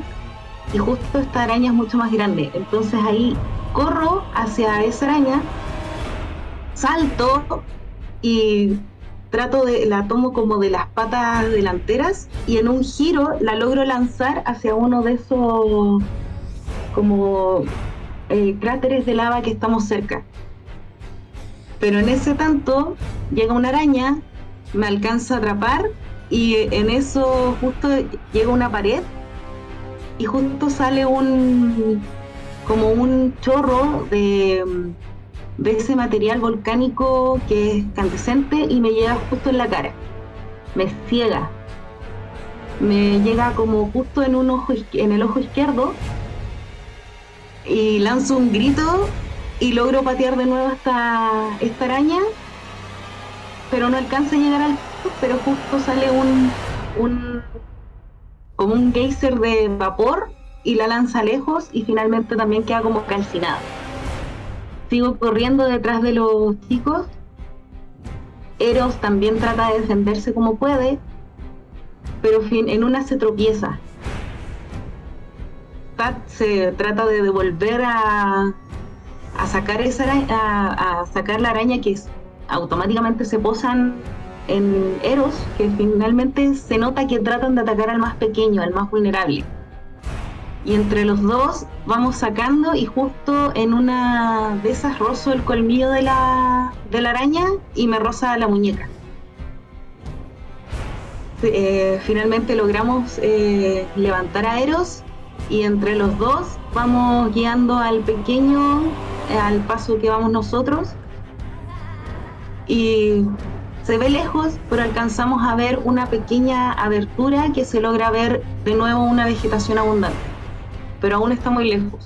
y justo esta araña es mucho más grande. Entonces ahí corro hacia esa araña, salto y trato de, la tomo como de las patas delanteras y en un giro la logro lanzar hacia uno de esos como eh, cráteres de lava que estamos cerca. Pero en ese tanto llega una araña, me alcanza a atrapar y en eso justo llega una pared y justo sale un como un chorro de, de ese material volcánico que es candescente y me llega justo en la cara. Me ciega. Me llega como justo en un ojo en el ojo izquierdo y lanzo un grito y logro patear de nuevo esta, esta araña, pero no alcanza a llegar al pero justo sale un, un como un geyser de vapor y la lanza lejos y finalmente también queda como calcinada. Sigo corriendo detrás de los chicos. Eros también trata de defenderse como puede, pero en una se tropieza. Pat se trata de devolver a, a sacar esa a, sacar la araña que automáticamente se posan en Eros, que finalmente se nota que tratan de atacar al más pequeño, al más vulnerable. Y entre los dos vamos sacando y justo en una de esas rozo el colmillo de la, de la araña y me roza la muñeca. Eh, finalmente logramos eh, levantar a Eros y entre los dos vamos guiando al pequeño al paso que vamos nosotros y se ve lejos, pero alcanzamos a ver una pequeña abertura que se logra ver de nuevo una vegetación abundante, pero aún está muy lejos.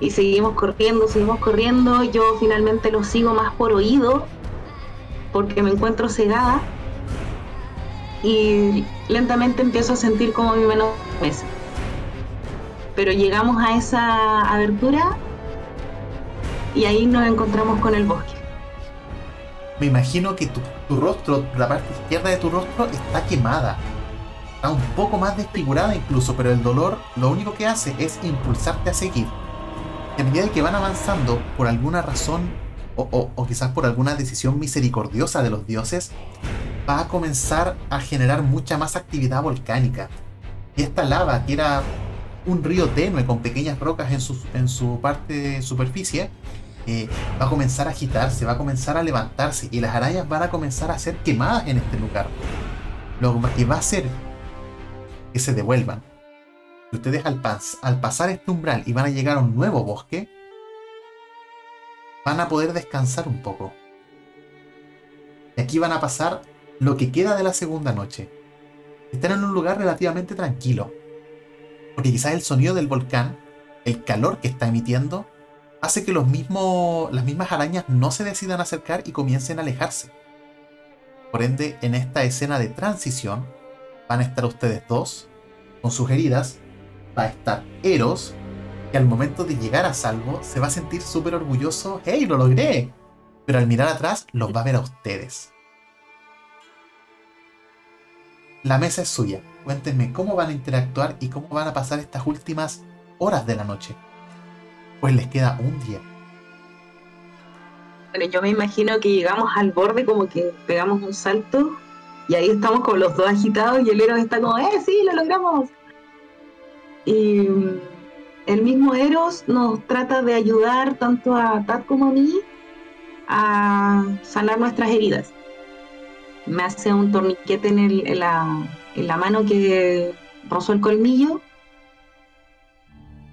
Y seguimos corriendo, seguimos corriendo, yo finalmente lo sigo más por oído, porque me encuentro cegada, y lentamente empiezo a sentir como mi mano mesa. Pero llegamos a esa abertura y ahí nos encontramos con el bosque. Me imagino que tu, rostro, la parte izquierda de tu rostro está quemada. Está un poco más desfigurada incluso, pero el dolor lo único que hace es impulsarte a seguir. Y a medida que van avanzando, por alguna razón, o, o quizás por alguna decisión misericordiosa de los dioses, va a comenzar a generar mucha más actividad volcánica. Y esta lava, que era un río tenue con pequeñas rocas en su, en su parte de superficie, eh, va a comenzar a agitarse, va a comenzar a levantarse y las arañas van a comenzar a ser quemadas en este lugar. Lo que va a hacer que se devuelvan. Y ustedes al, al pasar este umbral y van a llegar a un nuevo bosque, van a poder descansar un poco. Y aquí van a pasar lo que queda de la segunda noche. Están en un lugar relativamente tranquilo porque quizás el sonido del volcán, el calor que está emitiendo, hace que los mismos, las mismas arañas no se decidan acercar y comiencen a alejarse. Por ende, en esta escena de transición, van a estar ustedes dos, con sus heridas, va a estar Eros, que al momento de llegar a salvo se va a sentir súper orgulloso, ¡hey, lo logré! Pero al mirar atrás los va a ver a ustedes. La mesa es suya. Cuéntenme cómo van a interactuar y cómo van a pasar estas últimas horas de la noche. Pues les queda un día. Bueno, yo me imagino que llegamos al borde como que pegamos un salto y ahí estamos con los dos agitados y el Eros está como, ¡eh, sí, lo logramos! Y mm, el mismo Eros nos trata de ayudar tanto a Tat como a mí a sanar nuestras heridas me hace un torniquete en, la, mano que rozó el colmillo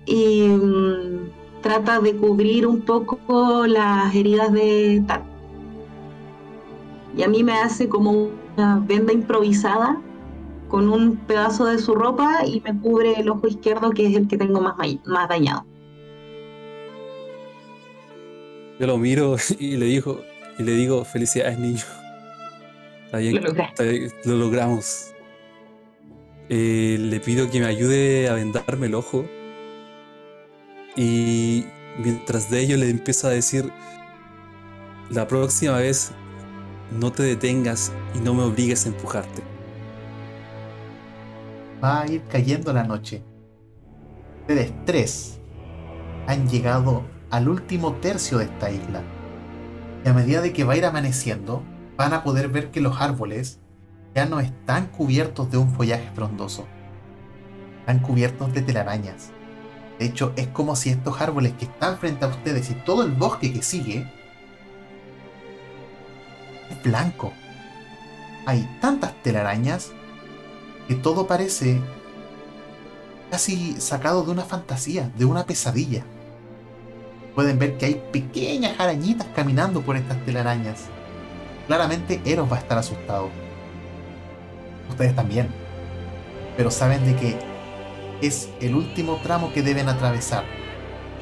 y mm, trata de cubrir un poco las heridas de Tat. Y a mí me hace como una venda improvisada con un pedazo de su ropa y me cubre el ojo izquierdo que es el que tengo más, más dañado. Yo lo miro y le digo, y le digo felicidades niño lo, logramos. Eh, le pido que me ayude a vendarme el ojo. Y mientras de ello le empiezo a decir, la próxima vez no te detengas y no me obligues a empujarte. Va a ir cayendo la noche. Ustedes tres han llegado al último tercio de esta isla. Y a medida de que va a ir amaneciendo, van a poder ver que los árboles ya no están cubiertos de un follaje frondoso. Están cubiertos de telarañas. De hecho, es como si estos árboles que están frente a ustedes y todo el bosque que sigue es blanco. Hay tantas telarañas que todo parece casi sacado de una fantasía, de una pesadilla. Pueden ver que hay pequeñas arañitas caminando por estas telarañas. Claramente Eros va a estar asustado. Ustedes también. Pero saben de que es el último tramo que deben atravesar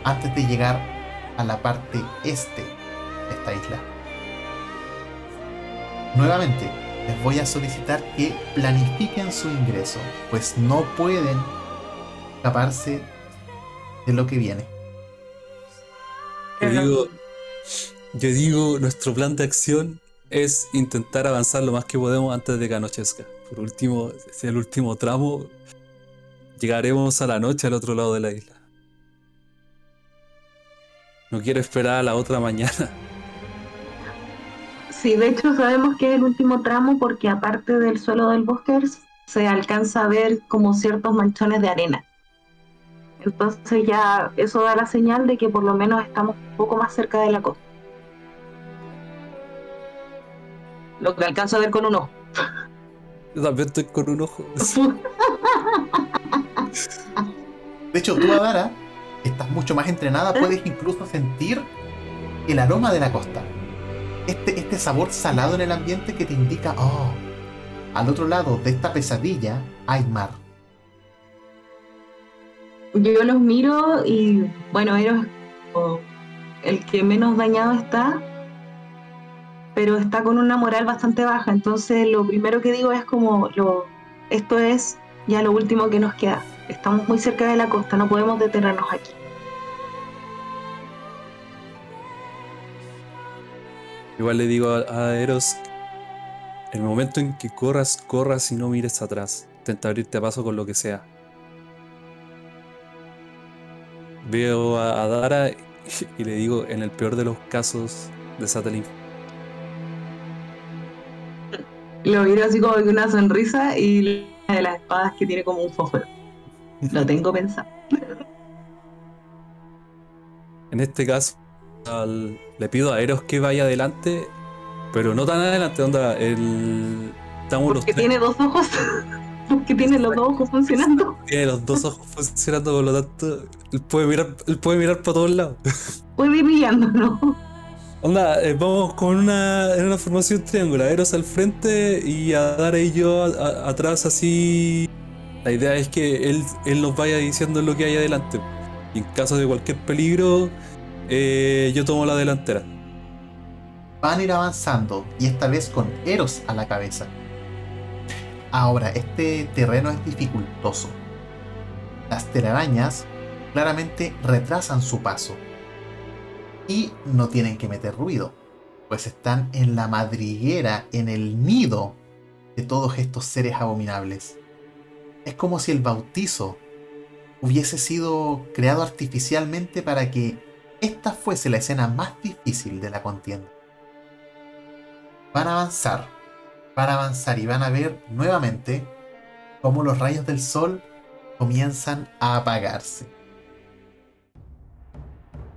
antes de llegar a la parte este de esta isla. Nuevamente, les voy a solicitar que planifiquen su ingreso, pues no pueden escaparse de lo que viene. Yo digo, yo digo, nuestro plan de acción es intentar avanzar lo más que podemos antes de que anochezca. Por último, si el último tramo, llegaremos a la noche al otro lado de la isla. No quiero esperar a la otra mañana. Sí, de hecho sabemos que es el último tramo porque aparte del suelo del bosque se alcanza a ver como ciertos manchones de arena. Entonces ya eso da la señal de que por lo menos estamos un poco más cerca de la costa. Lo que alcanzo a ver con un ojo. Yo también estoy con un ojo. De hecho, tú, Adara, estás mucho más entrenada, puedes incluso sentir el aroma de la costa. Este, este sabor salado en el ambiente que te indica, oh, al otro lado de esta pesadilla hay mar. Yo los miro y bueno, Eros el que menos dañado está, pero está con una moral bastante baja. Entonces lo primero que digo es como, lo, esto es ya lo último que nos queda. Estamos muy cerca de la costa, no podemos detenernos aquí. Igual le digo a, a Eros, el momento en que corras, corras y no mires atrás. Intenta abrirte paso con lo que sea. Veo a, a Dara y, y le digo, en el peor de los casos, desátale Lo miro así como con una sonrisa y una de las espadas que tiene como un fósforo. Lo tengo pensado. En este caso, al- le pido a Eros que vaya adelante, pero no tan adelante, onda, el... Estamos los Porque tres, tiene dos ojos. Porque tiene los dos ojos funcionando. tiene los dos ojos funcionando, por lo tanto, él puede mirar, él puede mirar para todos lados. Puede ir ¿no? Onda, eh, vamos con una, en una formación triangular, Eros al frente y a Dara y yo a- a- atrás así. La idea es que él, él nos vaya diciendo lo que hay adelante. Y en caso de cualquier peligro, eh, yo tomo la delantera. Van a ir avanzando y esta vez con Eros a la cabeza. Ahora, este terreno es dificultoso. Las telarañas claramente retrasan su paso. Y no tienen que meter ruido, pues están en la madriguera, en el nido de todos estos seres abominables. Es como si el bautizo hubiese sido creado artificialmente para que esta fuese la escena más difícil de la contienda. Van a avanzar, van a avanzar y van a ver nuevamente cómo los rayos del sol comienzan a apagarse.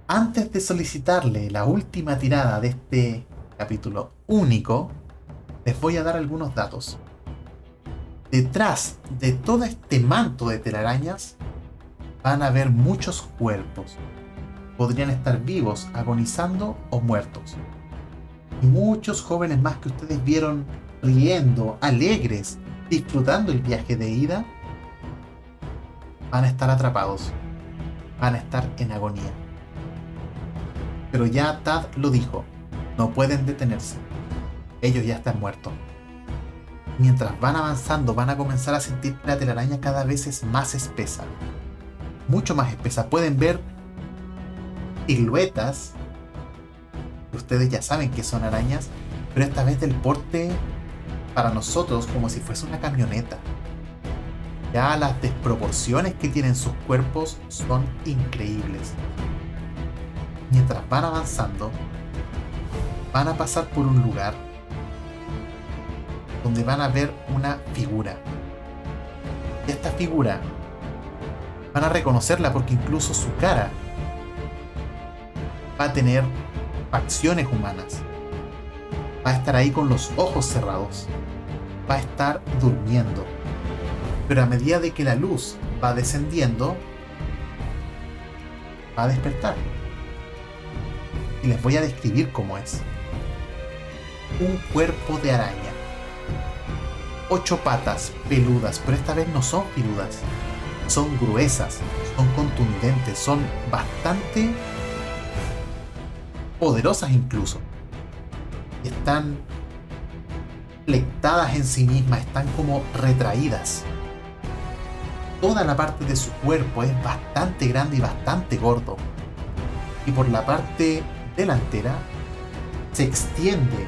Antes de solicitarle la última tirada de este capítulo único, les voy a dar algunos datos. Detrás de todo este manto de telarañas van a haber muchos cuerpos. Podrían estar vivos, agonizando o muertos. Y muchos jóvenes más que ustedes vieron riendo, alegres, disfrutando el viaje de ida, van a estar atrapados. Van a estar en agonía. Pero ya Tad lo dijo, no pueden detenerse. Ellos ya están muertos. Mientras van avanzando van a comenzar a sentir que la telaraña cada vez es más espesa. Mucho más espesa. Pueden ver siluetas ustedes ya saben que son arañas, pero esta vez del porte para nosotros como si fuese una camioneta. Ya las desproporciones que tienen sus cuerpos son increíbles. Mientras van avanzando, van a pasar por un lugar donde van a ver una figura. Y esta figura van a reconocerla porque incluso su cara va a tener facciones humanas. Va a estar ahí con los ojos cerrados. Va a estar durmiendo. Pero a medida de que la luz va descendiendo, va a despertar. Y les voy a describir cómo es. Un cuerpo de araña. Ocho patas peludas, pero esta vez no son peludas. Son gruesas, son contundentes, son bastante poderosas incluso. Están flectadas en sí mismas, están como retraídas. Toda la parte de su cuerpo es bastante grande y bastante gordo. Y por la parte delantera se extiende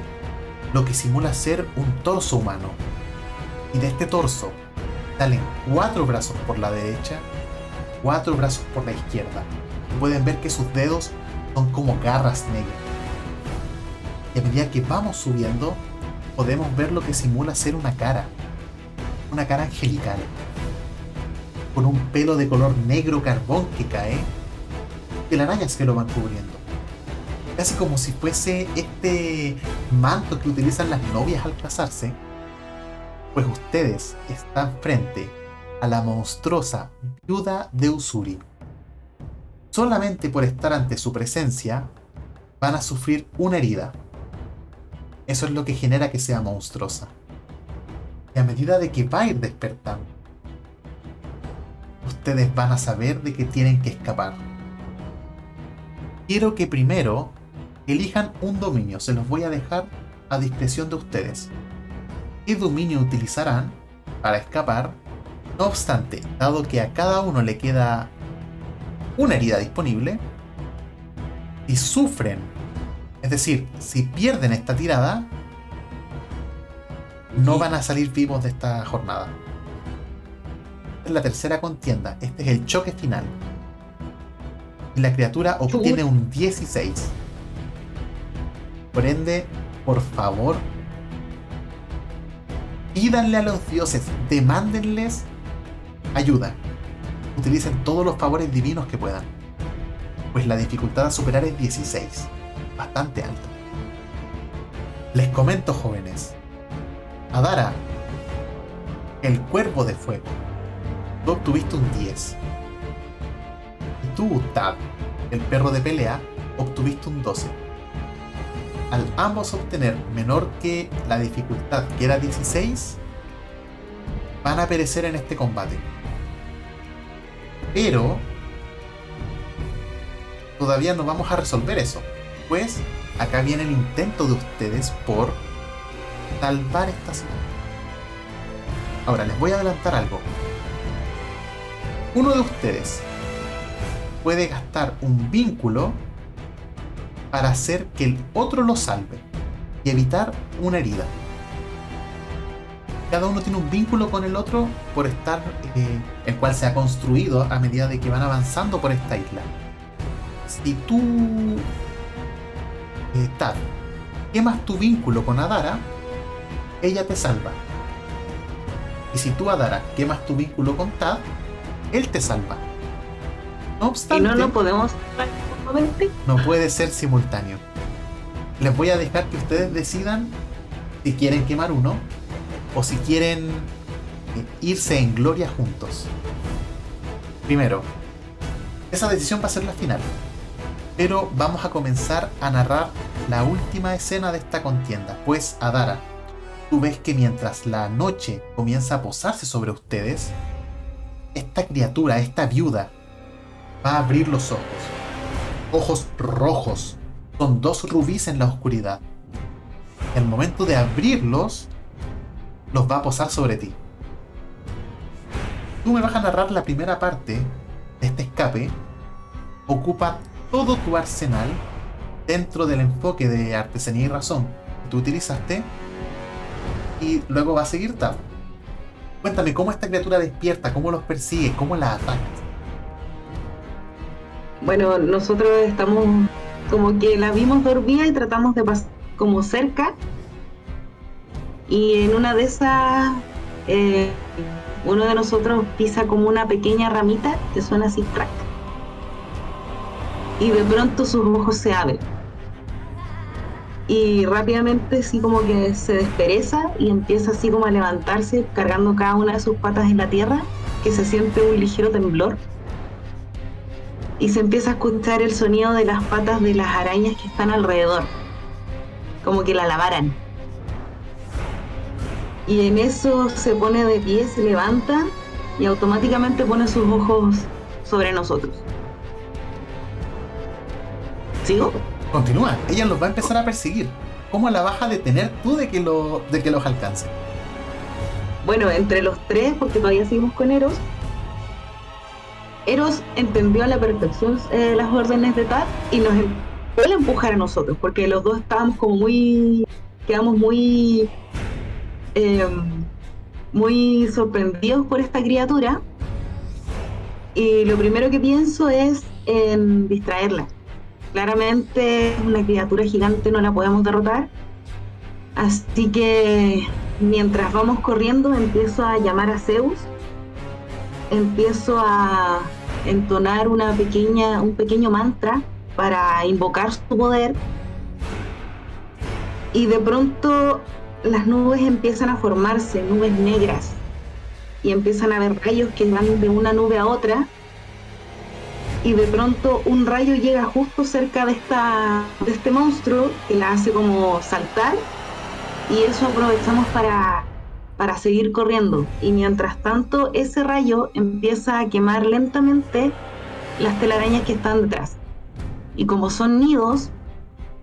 lo que simula ser un torso humano. Y de este torso salen cuatro brazos por la derecha, cuatro brazos por la izquierda. pueden ver que sus dedos son como garras negras. Y a medida que vamos subiendo, podemos ver lo que simula ser una cara. Una cara angelical. Con un pelo de color negro carbón que cae. Y arañas que lo van cubriendo. Casi como si fuese este manto que utilizan las novias al casarse. Pues ustedes están frente a la monstruosa viuda de Usuri solamente por estar ante su presencia, van a sufrir una herida. Eso es lo que genera que sea monstruosa. Y a medida de que va a ir despertando, ustedes van a saber de que tienen que escapar. Quiero que primero elijan un dominio, se los voy a dejar a discreción de ustedes. ¿Qué dominio utilizarán para escapar? No obstante, dado que a cada uno le queda una herida disponible y sufren, es decir, si pierden esta tirada, no van a salir vivos de esta jornada. Es la tercera contienda, este es el choque final. Y la criatura obtiene un 16. Por ende, por favor, pídanle a los dioses, demándenles ayuda utilicen todos los favores divinos que puedan, pues la dificultad a superar es 16, bastante alto. Les comento jóvenes, Adara, el cuervo de fuego, tú obtuviste un 10. Y tú, Tab, el perro de pelea, obtuviste un 12. Al ambos obtener menor que la dificultad, que era 16, van a perecer en este combate. Pero todavía no vamos a resolver eso. Pues acá viene el intento de ustedes por salvar esta situación. Ahora les voy a adelantar algo. Uno de ustedes puede gastar un vínculo para hacer que el otro lo salve y evitar una herida cada uno tiene un vínculo con el otro por estar, eh, el cual se ha construido a medida de que van avanzando por esta isla. Si tú, eh, Tad, quemas tu vínculo con Adara, ella te salva. Y si tú, Adara, quemas tu vínculo con Tad, él te salva. No obstante. ¿Y no lo podemos No puede ser simultáneo. Les voy a dejar que ustedes decidan si quieren quemar uno o si quieren irse en gloria juntos. Primero, esa decisión va a ser la final. Pero vamos a comenzar a narrar la última escena de esta contienda, pues Adara, tú ves que mientras la noche comienza a posarse sobre ustedes, esta criatura, esta viuda, va a abrir los ojos. Ojos rojos, con dos rubíes en la oscuridad. el momento de abrirlos, los va a posar sobre ti. Tú me vas a narrar la primera parte de este escape. Ocupa todo tu arsenal dentro del enfoque de artesanía y razón que tú utilizaste. Y luego va a seguir Tab. Cuéntame, ¿cómo esta criatura despierta? ¿Cómo los persigue? ¿Cómo la ataca? Bueno, nosotros estamos como que la vimos dormida y tratamos de pasar como cerca. Y en una de esas, eh, uno de nosotros pisa como una pequeña ramita que suena así crack. Y de pronto sus ojos se abren. Y rápidamente así como que se despereza y empieza así como a levantarse, cargando cada una de sus patas en la tierra, que se siente un ligero temblor y se empieza a escuchar el sonido de las patas de las arañas que están alrededor, como que la lavaran. Y en eso se pone de pie, se levanta y automáticamente pone sus ojos sobre nosotros. ¿Sigo? Continúa, ella los va a empezar a perseguir. ¿Cómo la vas a detener tú de que, lo, de que los alcance? Bueno, entre los tres, porque todavía seguimos con Eros, Eros entendió a la perfección eh, las órdenes de Tad y nos empezó a empujar a nosotros, porque los dos estábamos como muy, quedamos muy, em, muy sorprendidos por esta criatura. Y lo primero que pienso es en distraerla. Claramente una criatura gigante, no la podemos derrotar. Así que mientras vamos corriendo empiezo a llamar a Zeus. Empiezo a entonar una pequeña, un pequeño mantra para invocar su poder. Y de pronto las nubes empiezan a formarse, nubes negras, y empiezan a haber rayos que van de una nube a otra. Y de pronto un rayo llega justo cerca de, esta, de este monstruo que la hace como saltar. Y eso aprovechamos para para seguir corriendo. Y mientras tanto, ese rayo empieza a quemar lentamente las telarañas que están detrás. Y como son nidos,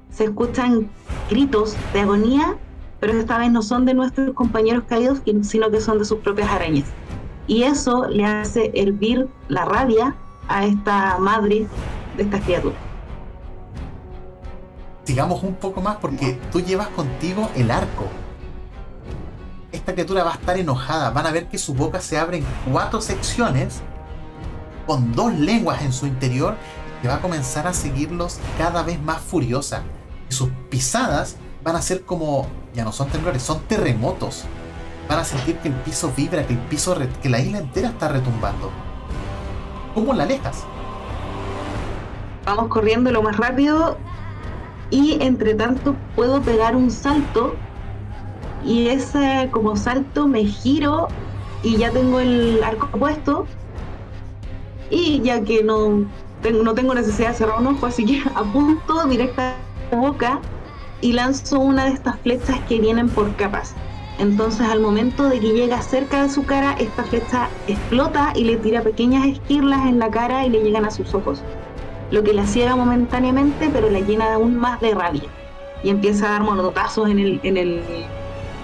se escuchan gritos de agonía, pero esta vez no son de nuestros compañeros caídos, sino que son de sus propias arañas. Y eso le hace hervir la rabia a esta madre de estas criaturas. Sigamos un poco más porque tú llevas contigo el arco esta criatura va a estar enojada. Van a ver que su boca se abre en cuatro secciones con dos lenguas en su interior que va a comenzar a seguirlos cada vez más furiosa. Y sus pisadas van a ser como, ya no son temblores, son terremotos. Van a sentir que el piso vibra, que el piso, que la isla entera está retumbando. ¿Cómo la alejas? Vamos corriendo lo más rápido y entre tanto puedo pegar un salto y ese como salto me giro y ya tengo el arco puesto y ya que no tengo, no tengo necesidad de cerrar un ojo, así que apunto directa a la boca y lanzo una de estas flechas que vienen por capas. Entonces al momento de que llega cerca de su cara, esta flecha explota y le tira pequeñas esquirlas en la cara y le llegan a sus ojos. Lo que la ciega momentáneamente, pero la llena aún más de rabia. Y empieza a dar monotazos en el, en el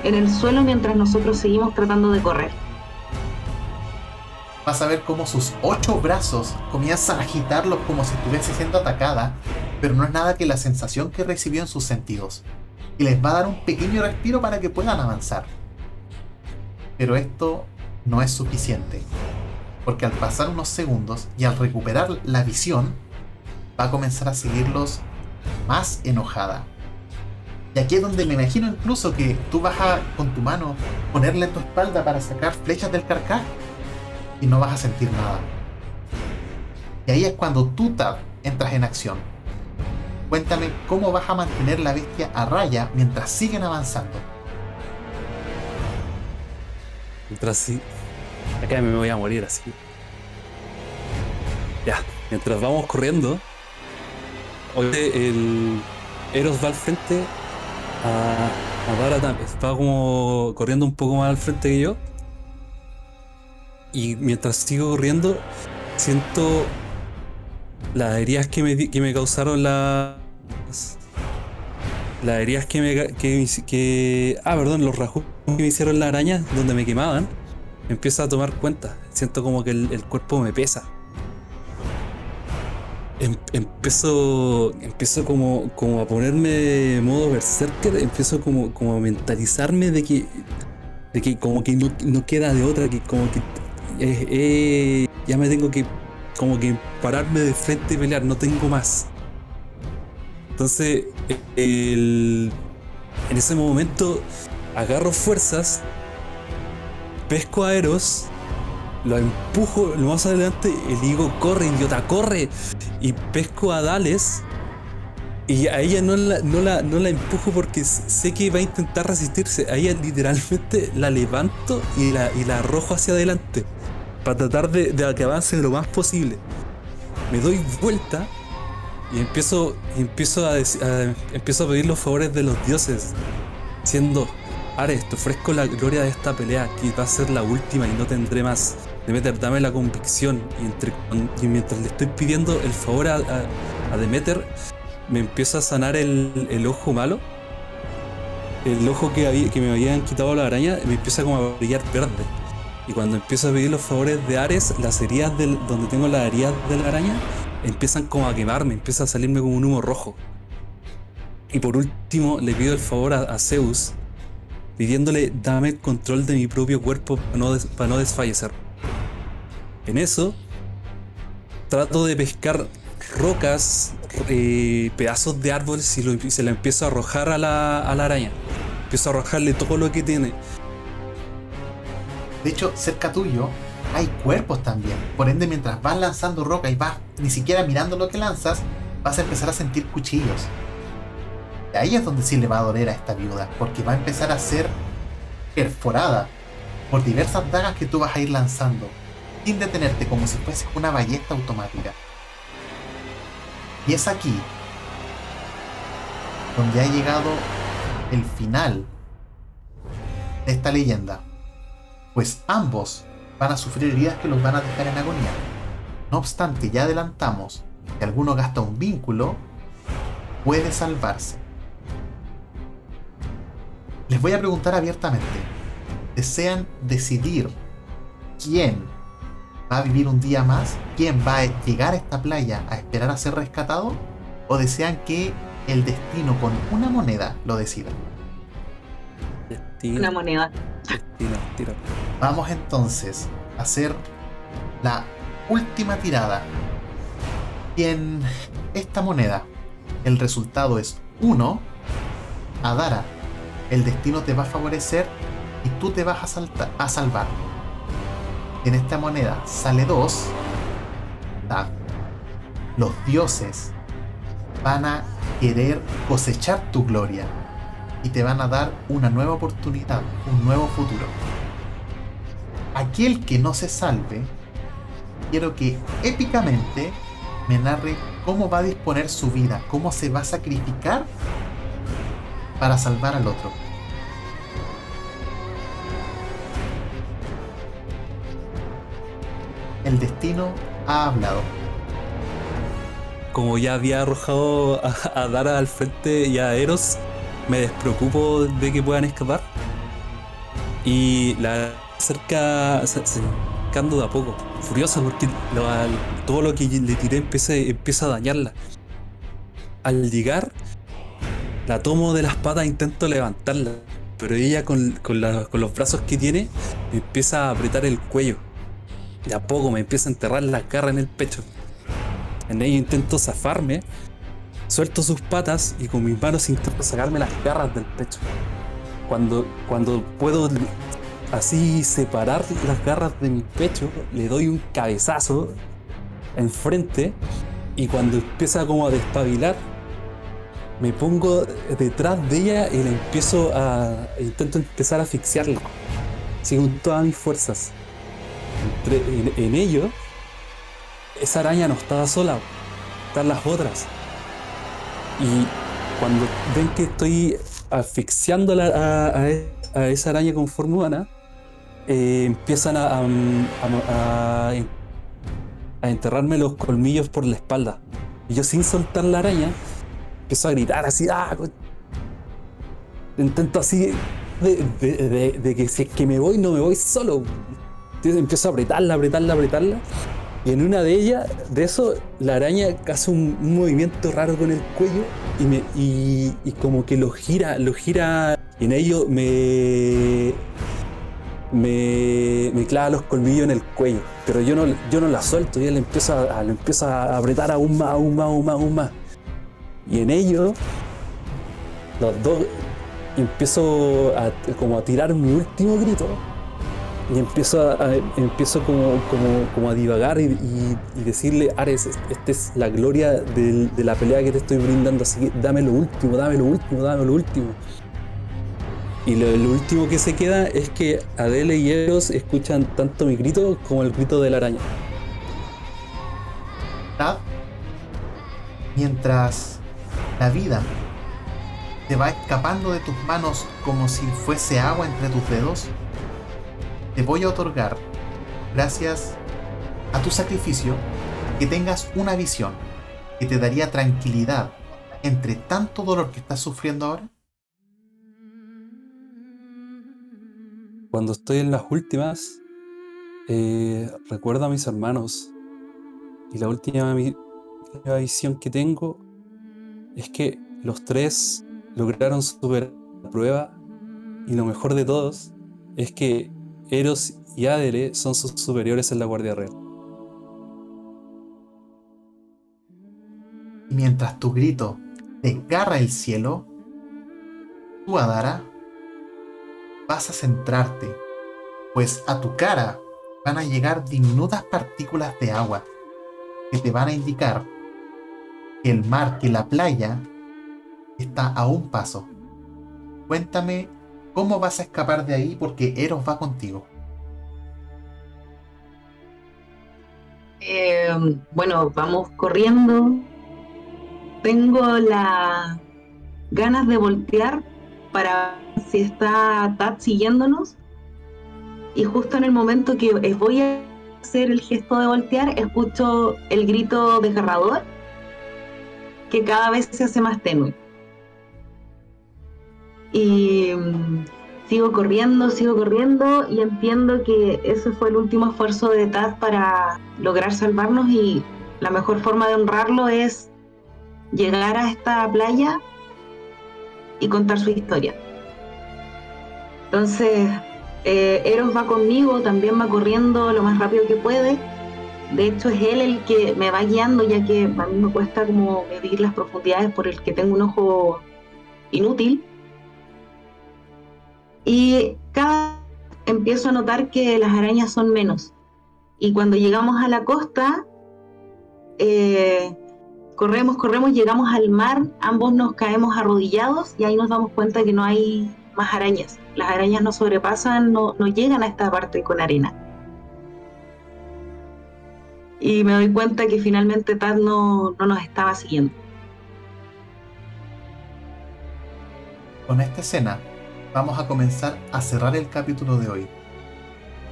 en el suelo mientras nosotros seguimos tratando de correr. Vas a ver cómo sus ocho brazos comienzan a agitarlos como si estuviese siendo atacada, pero no es nada que la sensación que recibió en sus sentidos. Y les va a dar un pequeño respiro para que puedan avanzar. Pero esto no es suficiente, porque al pasar unos segundos y al recuperar la visión, va a comenzar a seguirlos más enojada, y aquí es donde me imagino incluso que tú vas a, con tu mano, ponerle en tu espalda para sacar flechas del carcaj y no vas a sentir nada. Y ahí es cuando tú, Tab, entras en acción. Cuéntame cómo vas a mantener la bestia a raya mientras siguen avanzando. Mientras sí. Acá me voy a morir así. Ya, mientras vamos corriendo, el Eros va al frente a, a está como corriendo un poco más al frente que yo. Y mientras sigo corriendo, siento las heridas que me, que me causaron las. Heridas que me. Que, ah, perdón, los rasgos que me hicieron las arañas donde me quemaban. empiezo a tomar cuenta. Siento como que el cuerpo me pesa. Em, empiezo, empiezo como, como a ponerme de modo berserker, empiezo como, como a mentalizarme de que De que como que no, no queda de otra, que como que eh, eh, ya me tengo que como que pararme de frente y pelear, no tengo más. Entonces, en ese momento agarro fuerzas, pesco a Eros, lo empujo lo más adelante y le digo, corre, idiota, corre. Y pesco a Dales. Y a ella no la, no, la, no la empujo porque sé que va a intentar resistirse. A ella literalmente la levanto y la, y la arrojo hacia adelante. Para tratar de, de que avance lo más posible. Me doy vuelta y empiezo, empiezo, a, a- empiezo a pedir los favores de los dioses. Siendo, Ares, te ofrezco la gloria de esta pelea, que va a ser la última y no tendré más. Demeter, dame la convicción. Y, entre- mientras le estoy pidiendo el favor a, a- a Demeter, me empieza a sanar el, el ojo malo. El ojo que, había- que me habían quitado la araña me empieza como a brillar verde. Y cuando empiezo a pedir los favores de Ares, las heridas del, donde tengo las heridas de la araña empiezan como a quemarme, empieza a salirme como un humo rojo. Y por último, le pido el favor a, Zeus, pidiéndole dame el control de mi propio cuerpo para no, para no desfallecer. En eso, trato de pescar rocas, eh, pedazos de árboles y se la empiezo a arrojar a la, a la araña. Empiezo a arrojarle todo lo que tiene. De hecho, cerca tuyo hay cuerpos también. Por ende, mientras vas lanzando roca y vas ni siquiera mirando lo que lanzas, vas a empezar a sentir cuchillos. Ahí es donde sí le va a doler a esta viuda, porque va a empezar a ser perforada por diversas dagas que tú vas a ir lanzando, sin detenerte, como si fuese una ballesta automática. Y es aquí donde ha llegado el final de esta leyenda pues ambos van a sufrir heridas que los van a dejar en agonía. No obstante, ya adelantamos que alguno gasta un vínculo, puede salvarse. Les voy a preguntar abiertamente, ¿desean decidir quién va a vivir un día más? ¿Quién va a llegar a esta playa a esperar a ser rescatado? ¿O desean que el destino con una moneda lo decida? Destino, Una moneda. destino. Vamos entonces a hacer la última tirada. Y en esta moneda, el resultado es 1. Adara, el destino te va a favorecer y tú te vas a, a salvar. En esta moneda sale 2. Los dioses van a querer cosechar tu gloria y te van a dar una nueva oportunidad, un nuevo futuro aquel que no se salve, quiero que épicamente me narre cómo va a disponer su vida, cómo se va a sacrificar para salvar al otro. El destino ha hablado. Como ya había arrojado a, Dara al frente y a Eros, me despreocupo de que puedan escapar. Y la acerca se- acercando de a poco, furiosa porque todo lo que le tiré empieza, empieza a dañarla. Al llegar, la tomo de las patas e intento levantarla. Pero ella con, con con los brazos que tiene me empieza a apretar el cuello. De a poco me empieza a enterrar la garra en el pecho. En ello intento zafarme, suelto sus patas y con mis manos intento sacarme las garras del pecho. Cuando, cuando puedo así separar las garras de mi pecho, le doy un cabezazo enfrente y cuando empieza como a despabilar, me pongo detrás de ella y le empiezo a. intento empezar a asfixiarla. Con todas mis fuerzas. En, ello, esa araña no estaba sola, están las otras. Y cuando ven que estoy asfixiando a esa araña con forma humana, eh, empiezan a, a- enterrarme los colmillos por la espalda. Y yo sin soltar la araña, empiezo a gritar así, ¡ah! co-". Intento así de, que si es que me voy, no me voy solo. Empiezo a apretarla, apretarla, apretarla. Y en una de ellas, de eso, la araña hace un, movimiento raro con el cuello y, me, y como que lo gira, lo gira. Y en ello me, me, me clava los colmillos en el cuello. Pero yo no, yo no la suelto y él empieza a, lo empieza a apretar aún más, aún más, aún más, aún más. Y en ello, los dos, empiezo a, como a tirar mi último grito. Y empiezo, a, empiezo como, como, como, a divagar y, y, decirle, Ares, esta es la gloria de, de la pelea que te estoy brindando, así que dame lo último, dame lo último, dame lo último. Y lo, último que se queda es que Adele y ellos escuchan tanto mi grito como el grito de la araña. Mientras la vida te va escapando de tus manos como si fuese agua entre tus dedos, te voy a otorgar, gracias a tu sacrificio, que tengas una visión que te daría tranquilidad entre tanto dolor que estás sufriendo ahora Cuando estoy en las últimas, eh, recuerdo a mis hermanos. Y la última visión que tengo es que los tres lograron superar la prueba. Y lo mejor de todos es que Eros y Adere son sus superiores en la Guardia Real. Mientras tu grito desgarra el cielo, tú, Adara, vas a centrarte, pues a tu cara van a llegar diminutas partículas de agua que te van a indicar que el mar, que la playa está a un paso. Cuéntame cómo vas a escapar de ahí porque Eros va contigo. Eh, bueno, vamos corriendo. Tengo la ganas de voltear para si está Tat siguiéndonos. Y justo en el momento que voy a hacer el gesto de voltear, escucho el grito desgarrador que cada vez se hace más tenue. Y mm, sigo corriendo, sigo corriendo y entiendo que ese fue el último esfuerzo de Tad para lograr salvarnos y la mejor forma de honrarlo es llegar a esta playa y contar su historia. Entonces, eh, Eros va conmigo, también va corriendo lo más rápido que puede. De hecho, es él el que me va guiando, ya que a mí me cuesta como medir las profundidades por el que tengo un ojo inútil. Y cada empiezo a notar que las arañas son menos. Y cuando llegamos a la costa, eh, corremos, corremos, llegamos al mar, ambos nos caemos arrodillados y ahí nos damos cuenta que no hay más arañas. Las arañas no sobrepasan, no, llegan a esta parte con arena. Y me doy cuenta que finalmente Tad no nos estaba siguiendo. Con esta escena vamos a comenzar a cerrar el capítulo de hoy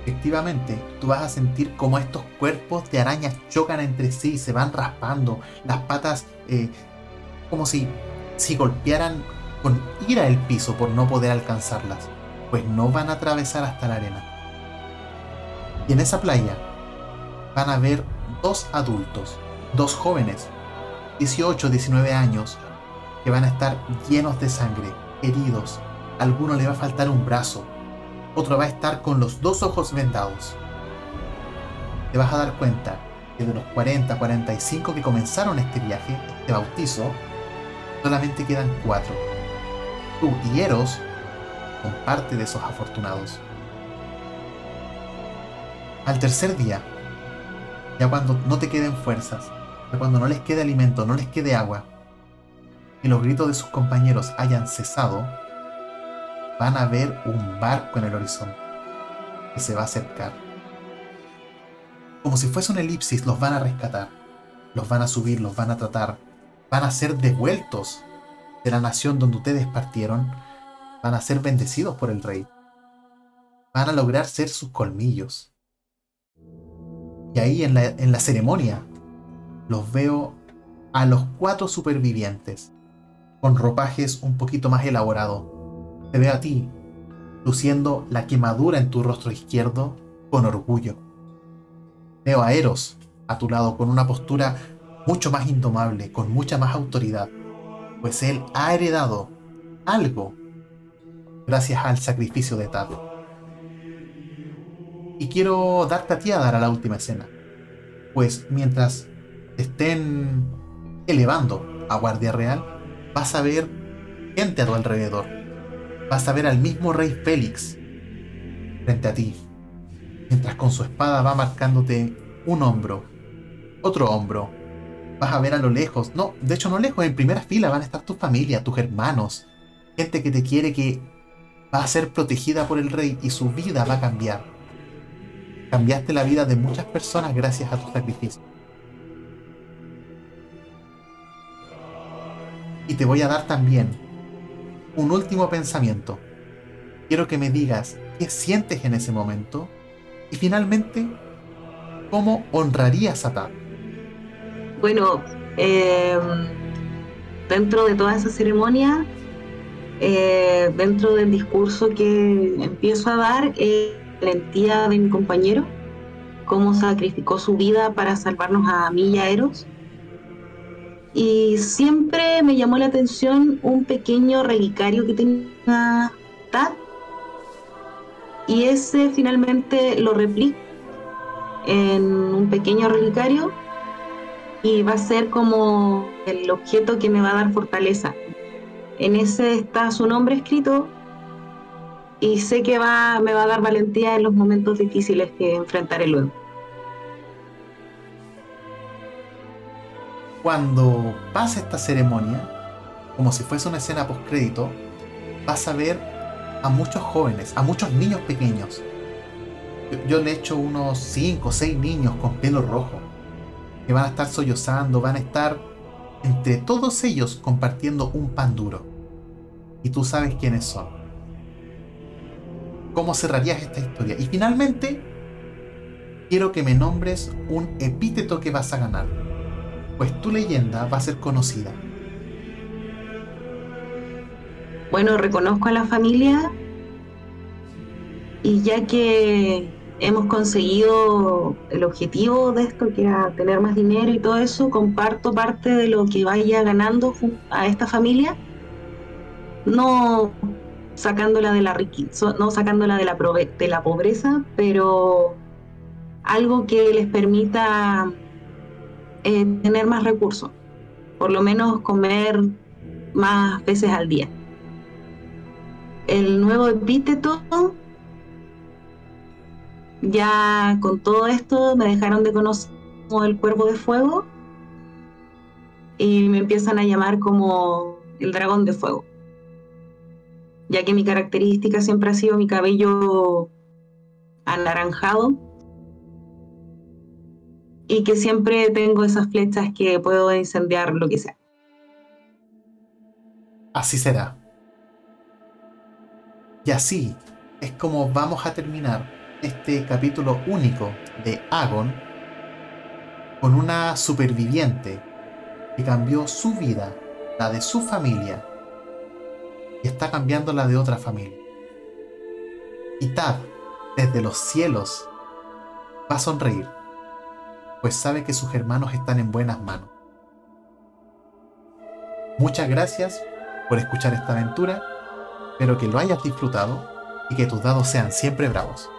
efectivamente tú vas a sentir como estos cuerpos de arañas chocan entre sí, se van raspando, las patas eh, como si, si golpearan con ira el piso por no poder alcanzarlas, pues no van a atravesar hasta la arena. Y en esa playa van a ver dos adultos, dos jóvenes, 18, 19 años, que van a estar llenos de sangre, heridos, a alguno le va a faltar un brazo, otro va a estar con los dos ojos vendados. Te vas a dar cuenta que de los 40, 45 que comenzaron este viaje, este bautizo, solamente quedan cuatro. Tú y Eros son parte de esos afortunados. Al tercer día, ya cuando no te queden fuerzas, ya cuando no les quede alimento, no les quede agua, y los gritos de sus compañeros hayan cesado, van a ver un barco en el horizonte que se va a acercar. Como si fuese una elipsis, los van a rescatar, los van a subir, los van a tratar, van a ser devueltos de la nación donde ustedes partieron, van a ser bendecidos por el rey, van a lograr ser sus colmillos. Y ahí en la, en la ceremonia los veo a los cuatro supervivientes, con ropajes un poquito más elaborados, te veo a ti, luciendo la quemadura en tu rostro izquierdo con orgullo. Veo a Eros a tu lado con una postura mucho más indomable, con mucha más autoridad, pues él ha heredado algo gracias al sacrificio de Tad. Y quiero darte a ti a dar a la última escena. Pues mientras estén elevando a Guardia Real, vas a ver gente a tu alrededor. Vas a ver al mismo rey Félix frente a ti, mientras con su espada va marcándote un hombro, otro hombro. Vas a ver a lo lejos, no, de hecho no lejos, en primera fila van a estar tu familia, tus hermanos, gente que te quiere que va a ser protegida por el rey y su vida va a cambiar. Cambiaste la vida de muchas personas gracias a tu sacrificio. Y te voy a dar también un último pensamiento. Quiero que me digas qué sientes en ese momento y finalmente cómo honrarías a. Bueno, em, dentro de toda esa ceremonia, eh, dentro del discurso que empiezo a dar, eh, la valentía de mi compañero, cómo sacrificó su vida para salvarnos a mí y a Eros. Y siempre me llamó la atención un pequeño relicario que tenía Tad. Y ese finalmente lo replico en un pequeño relicario y va a ser como el objeto que me va a dar fortaleza. En ese está su nombre escrito y sé que va, me va a dar valentía en los momentos difíciles que enfrentaré luego. Cuando pase esta ceremonia, como si fuese una escena postcrédito, vas a ver a muchos jóvenes, a muchos niños pequeños. Yo, yo le he hecho unos 5 o 6 niños con pelo rojo, que van a estar sollozando, van a estar entre todos ellos compartiendo un pan duro. Y tú sabes quiénes son. ¿Cómo cerrarías esta historia? Y finalmente, quiero que me nombres un epíteto que vas a ganar. Pues tu leyenda va a ser conocida. Bueno, reconozco a la familia y ya que hemos conseguido el objetivo de esto, que era tener más dinero y todo eso, comparto parte de lo que vaya ganando a esta familia, no sacándola de la riqueza, no sacándola de la, de la pobreza, pero algo que les permita eh, tener más recursos, por lo menos comer más veces al día. El nuevo epíteto ya con todo esto me dejaron de conocer como el cuervo de fuego y me empiezan a llamar como el dragón de fuego. Ya que mi característica siempre ha sido mi cabello anaranjado y que siempre tengo esas flechas que puedo incendiar lo que sea. Así será. Y así es como vamos a terminar este capítulo único de Agon con una superviviente que cambió su vida, la de su familia, y está cambiando la de otra familia. Y Tad, desde los cielos, va a sonreír, pues sabe que sus hermanos están en buenas manos. Muchas gracias por escuchar esta aventura, espero que lo hayas disfrutado y que tus dados sean siempre bravos.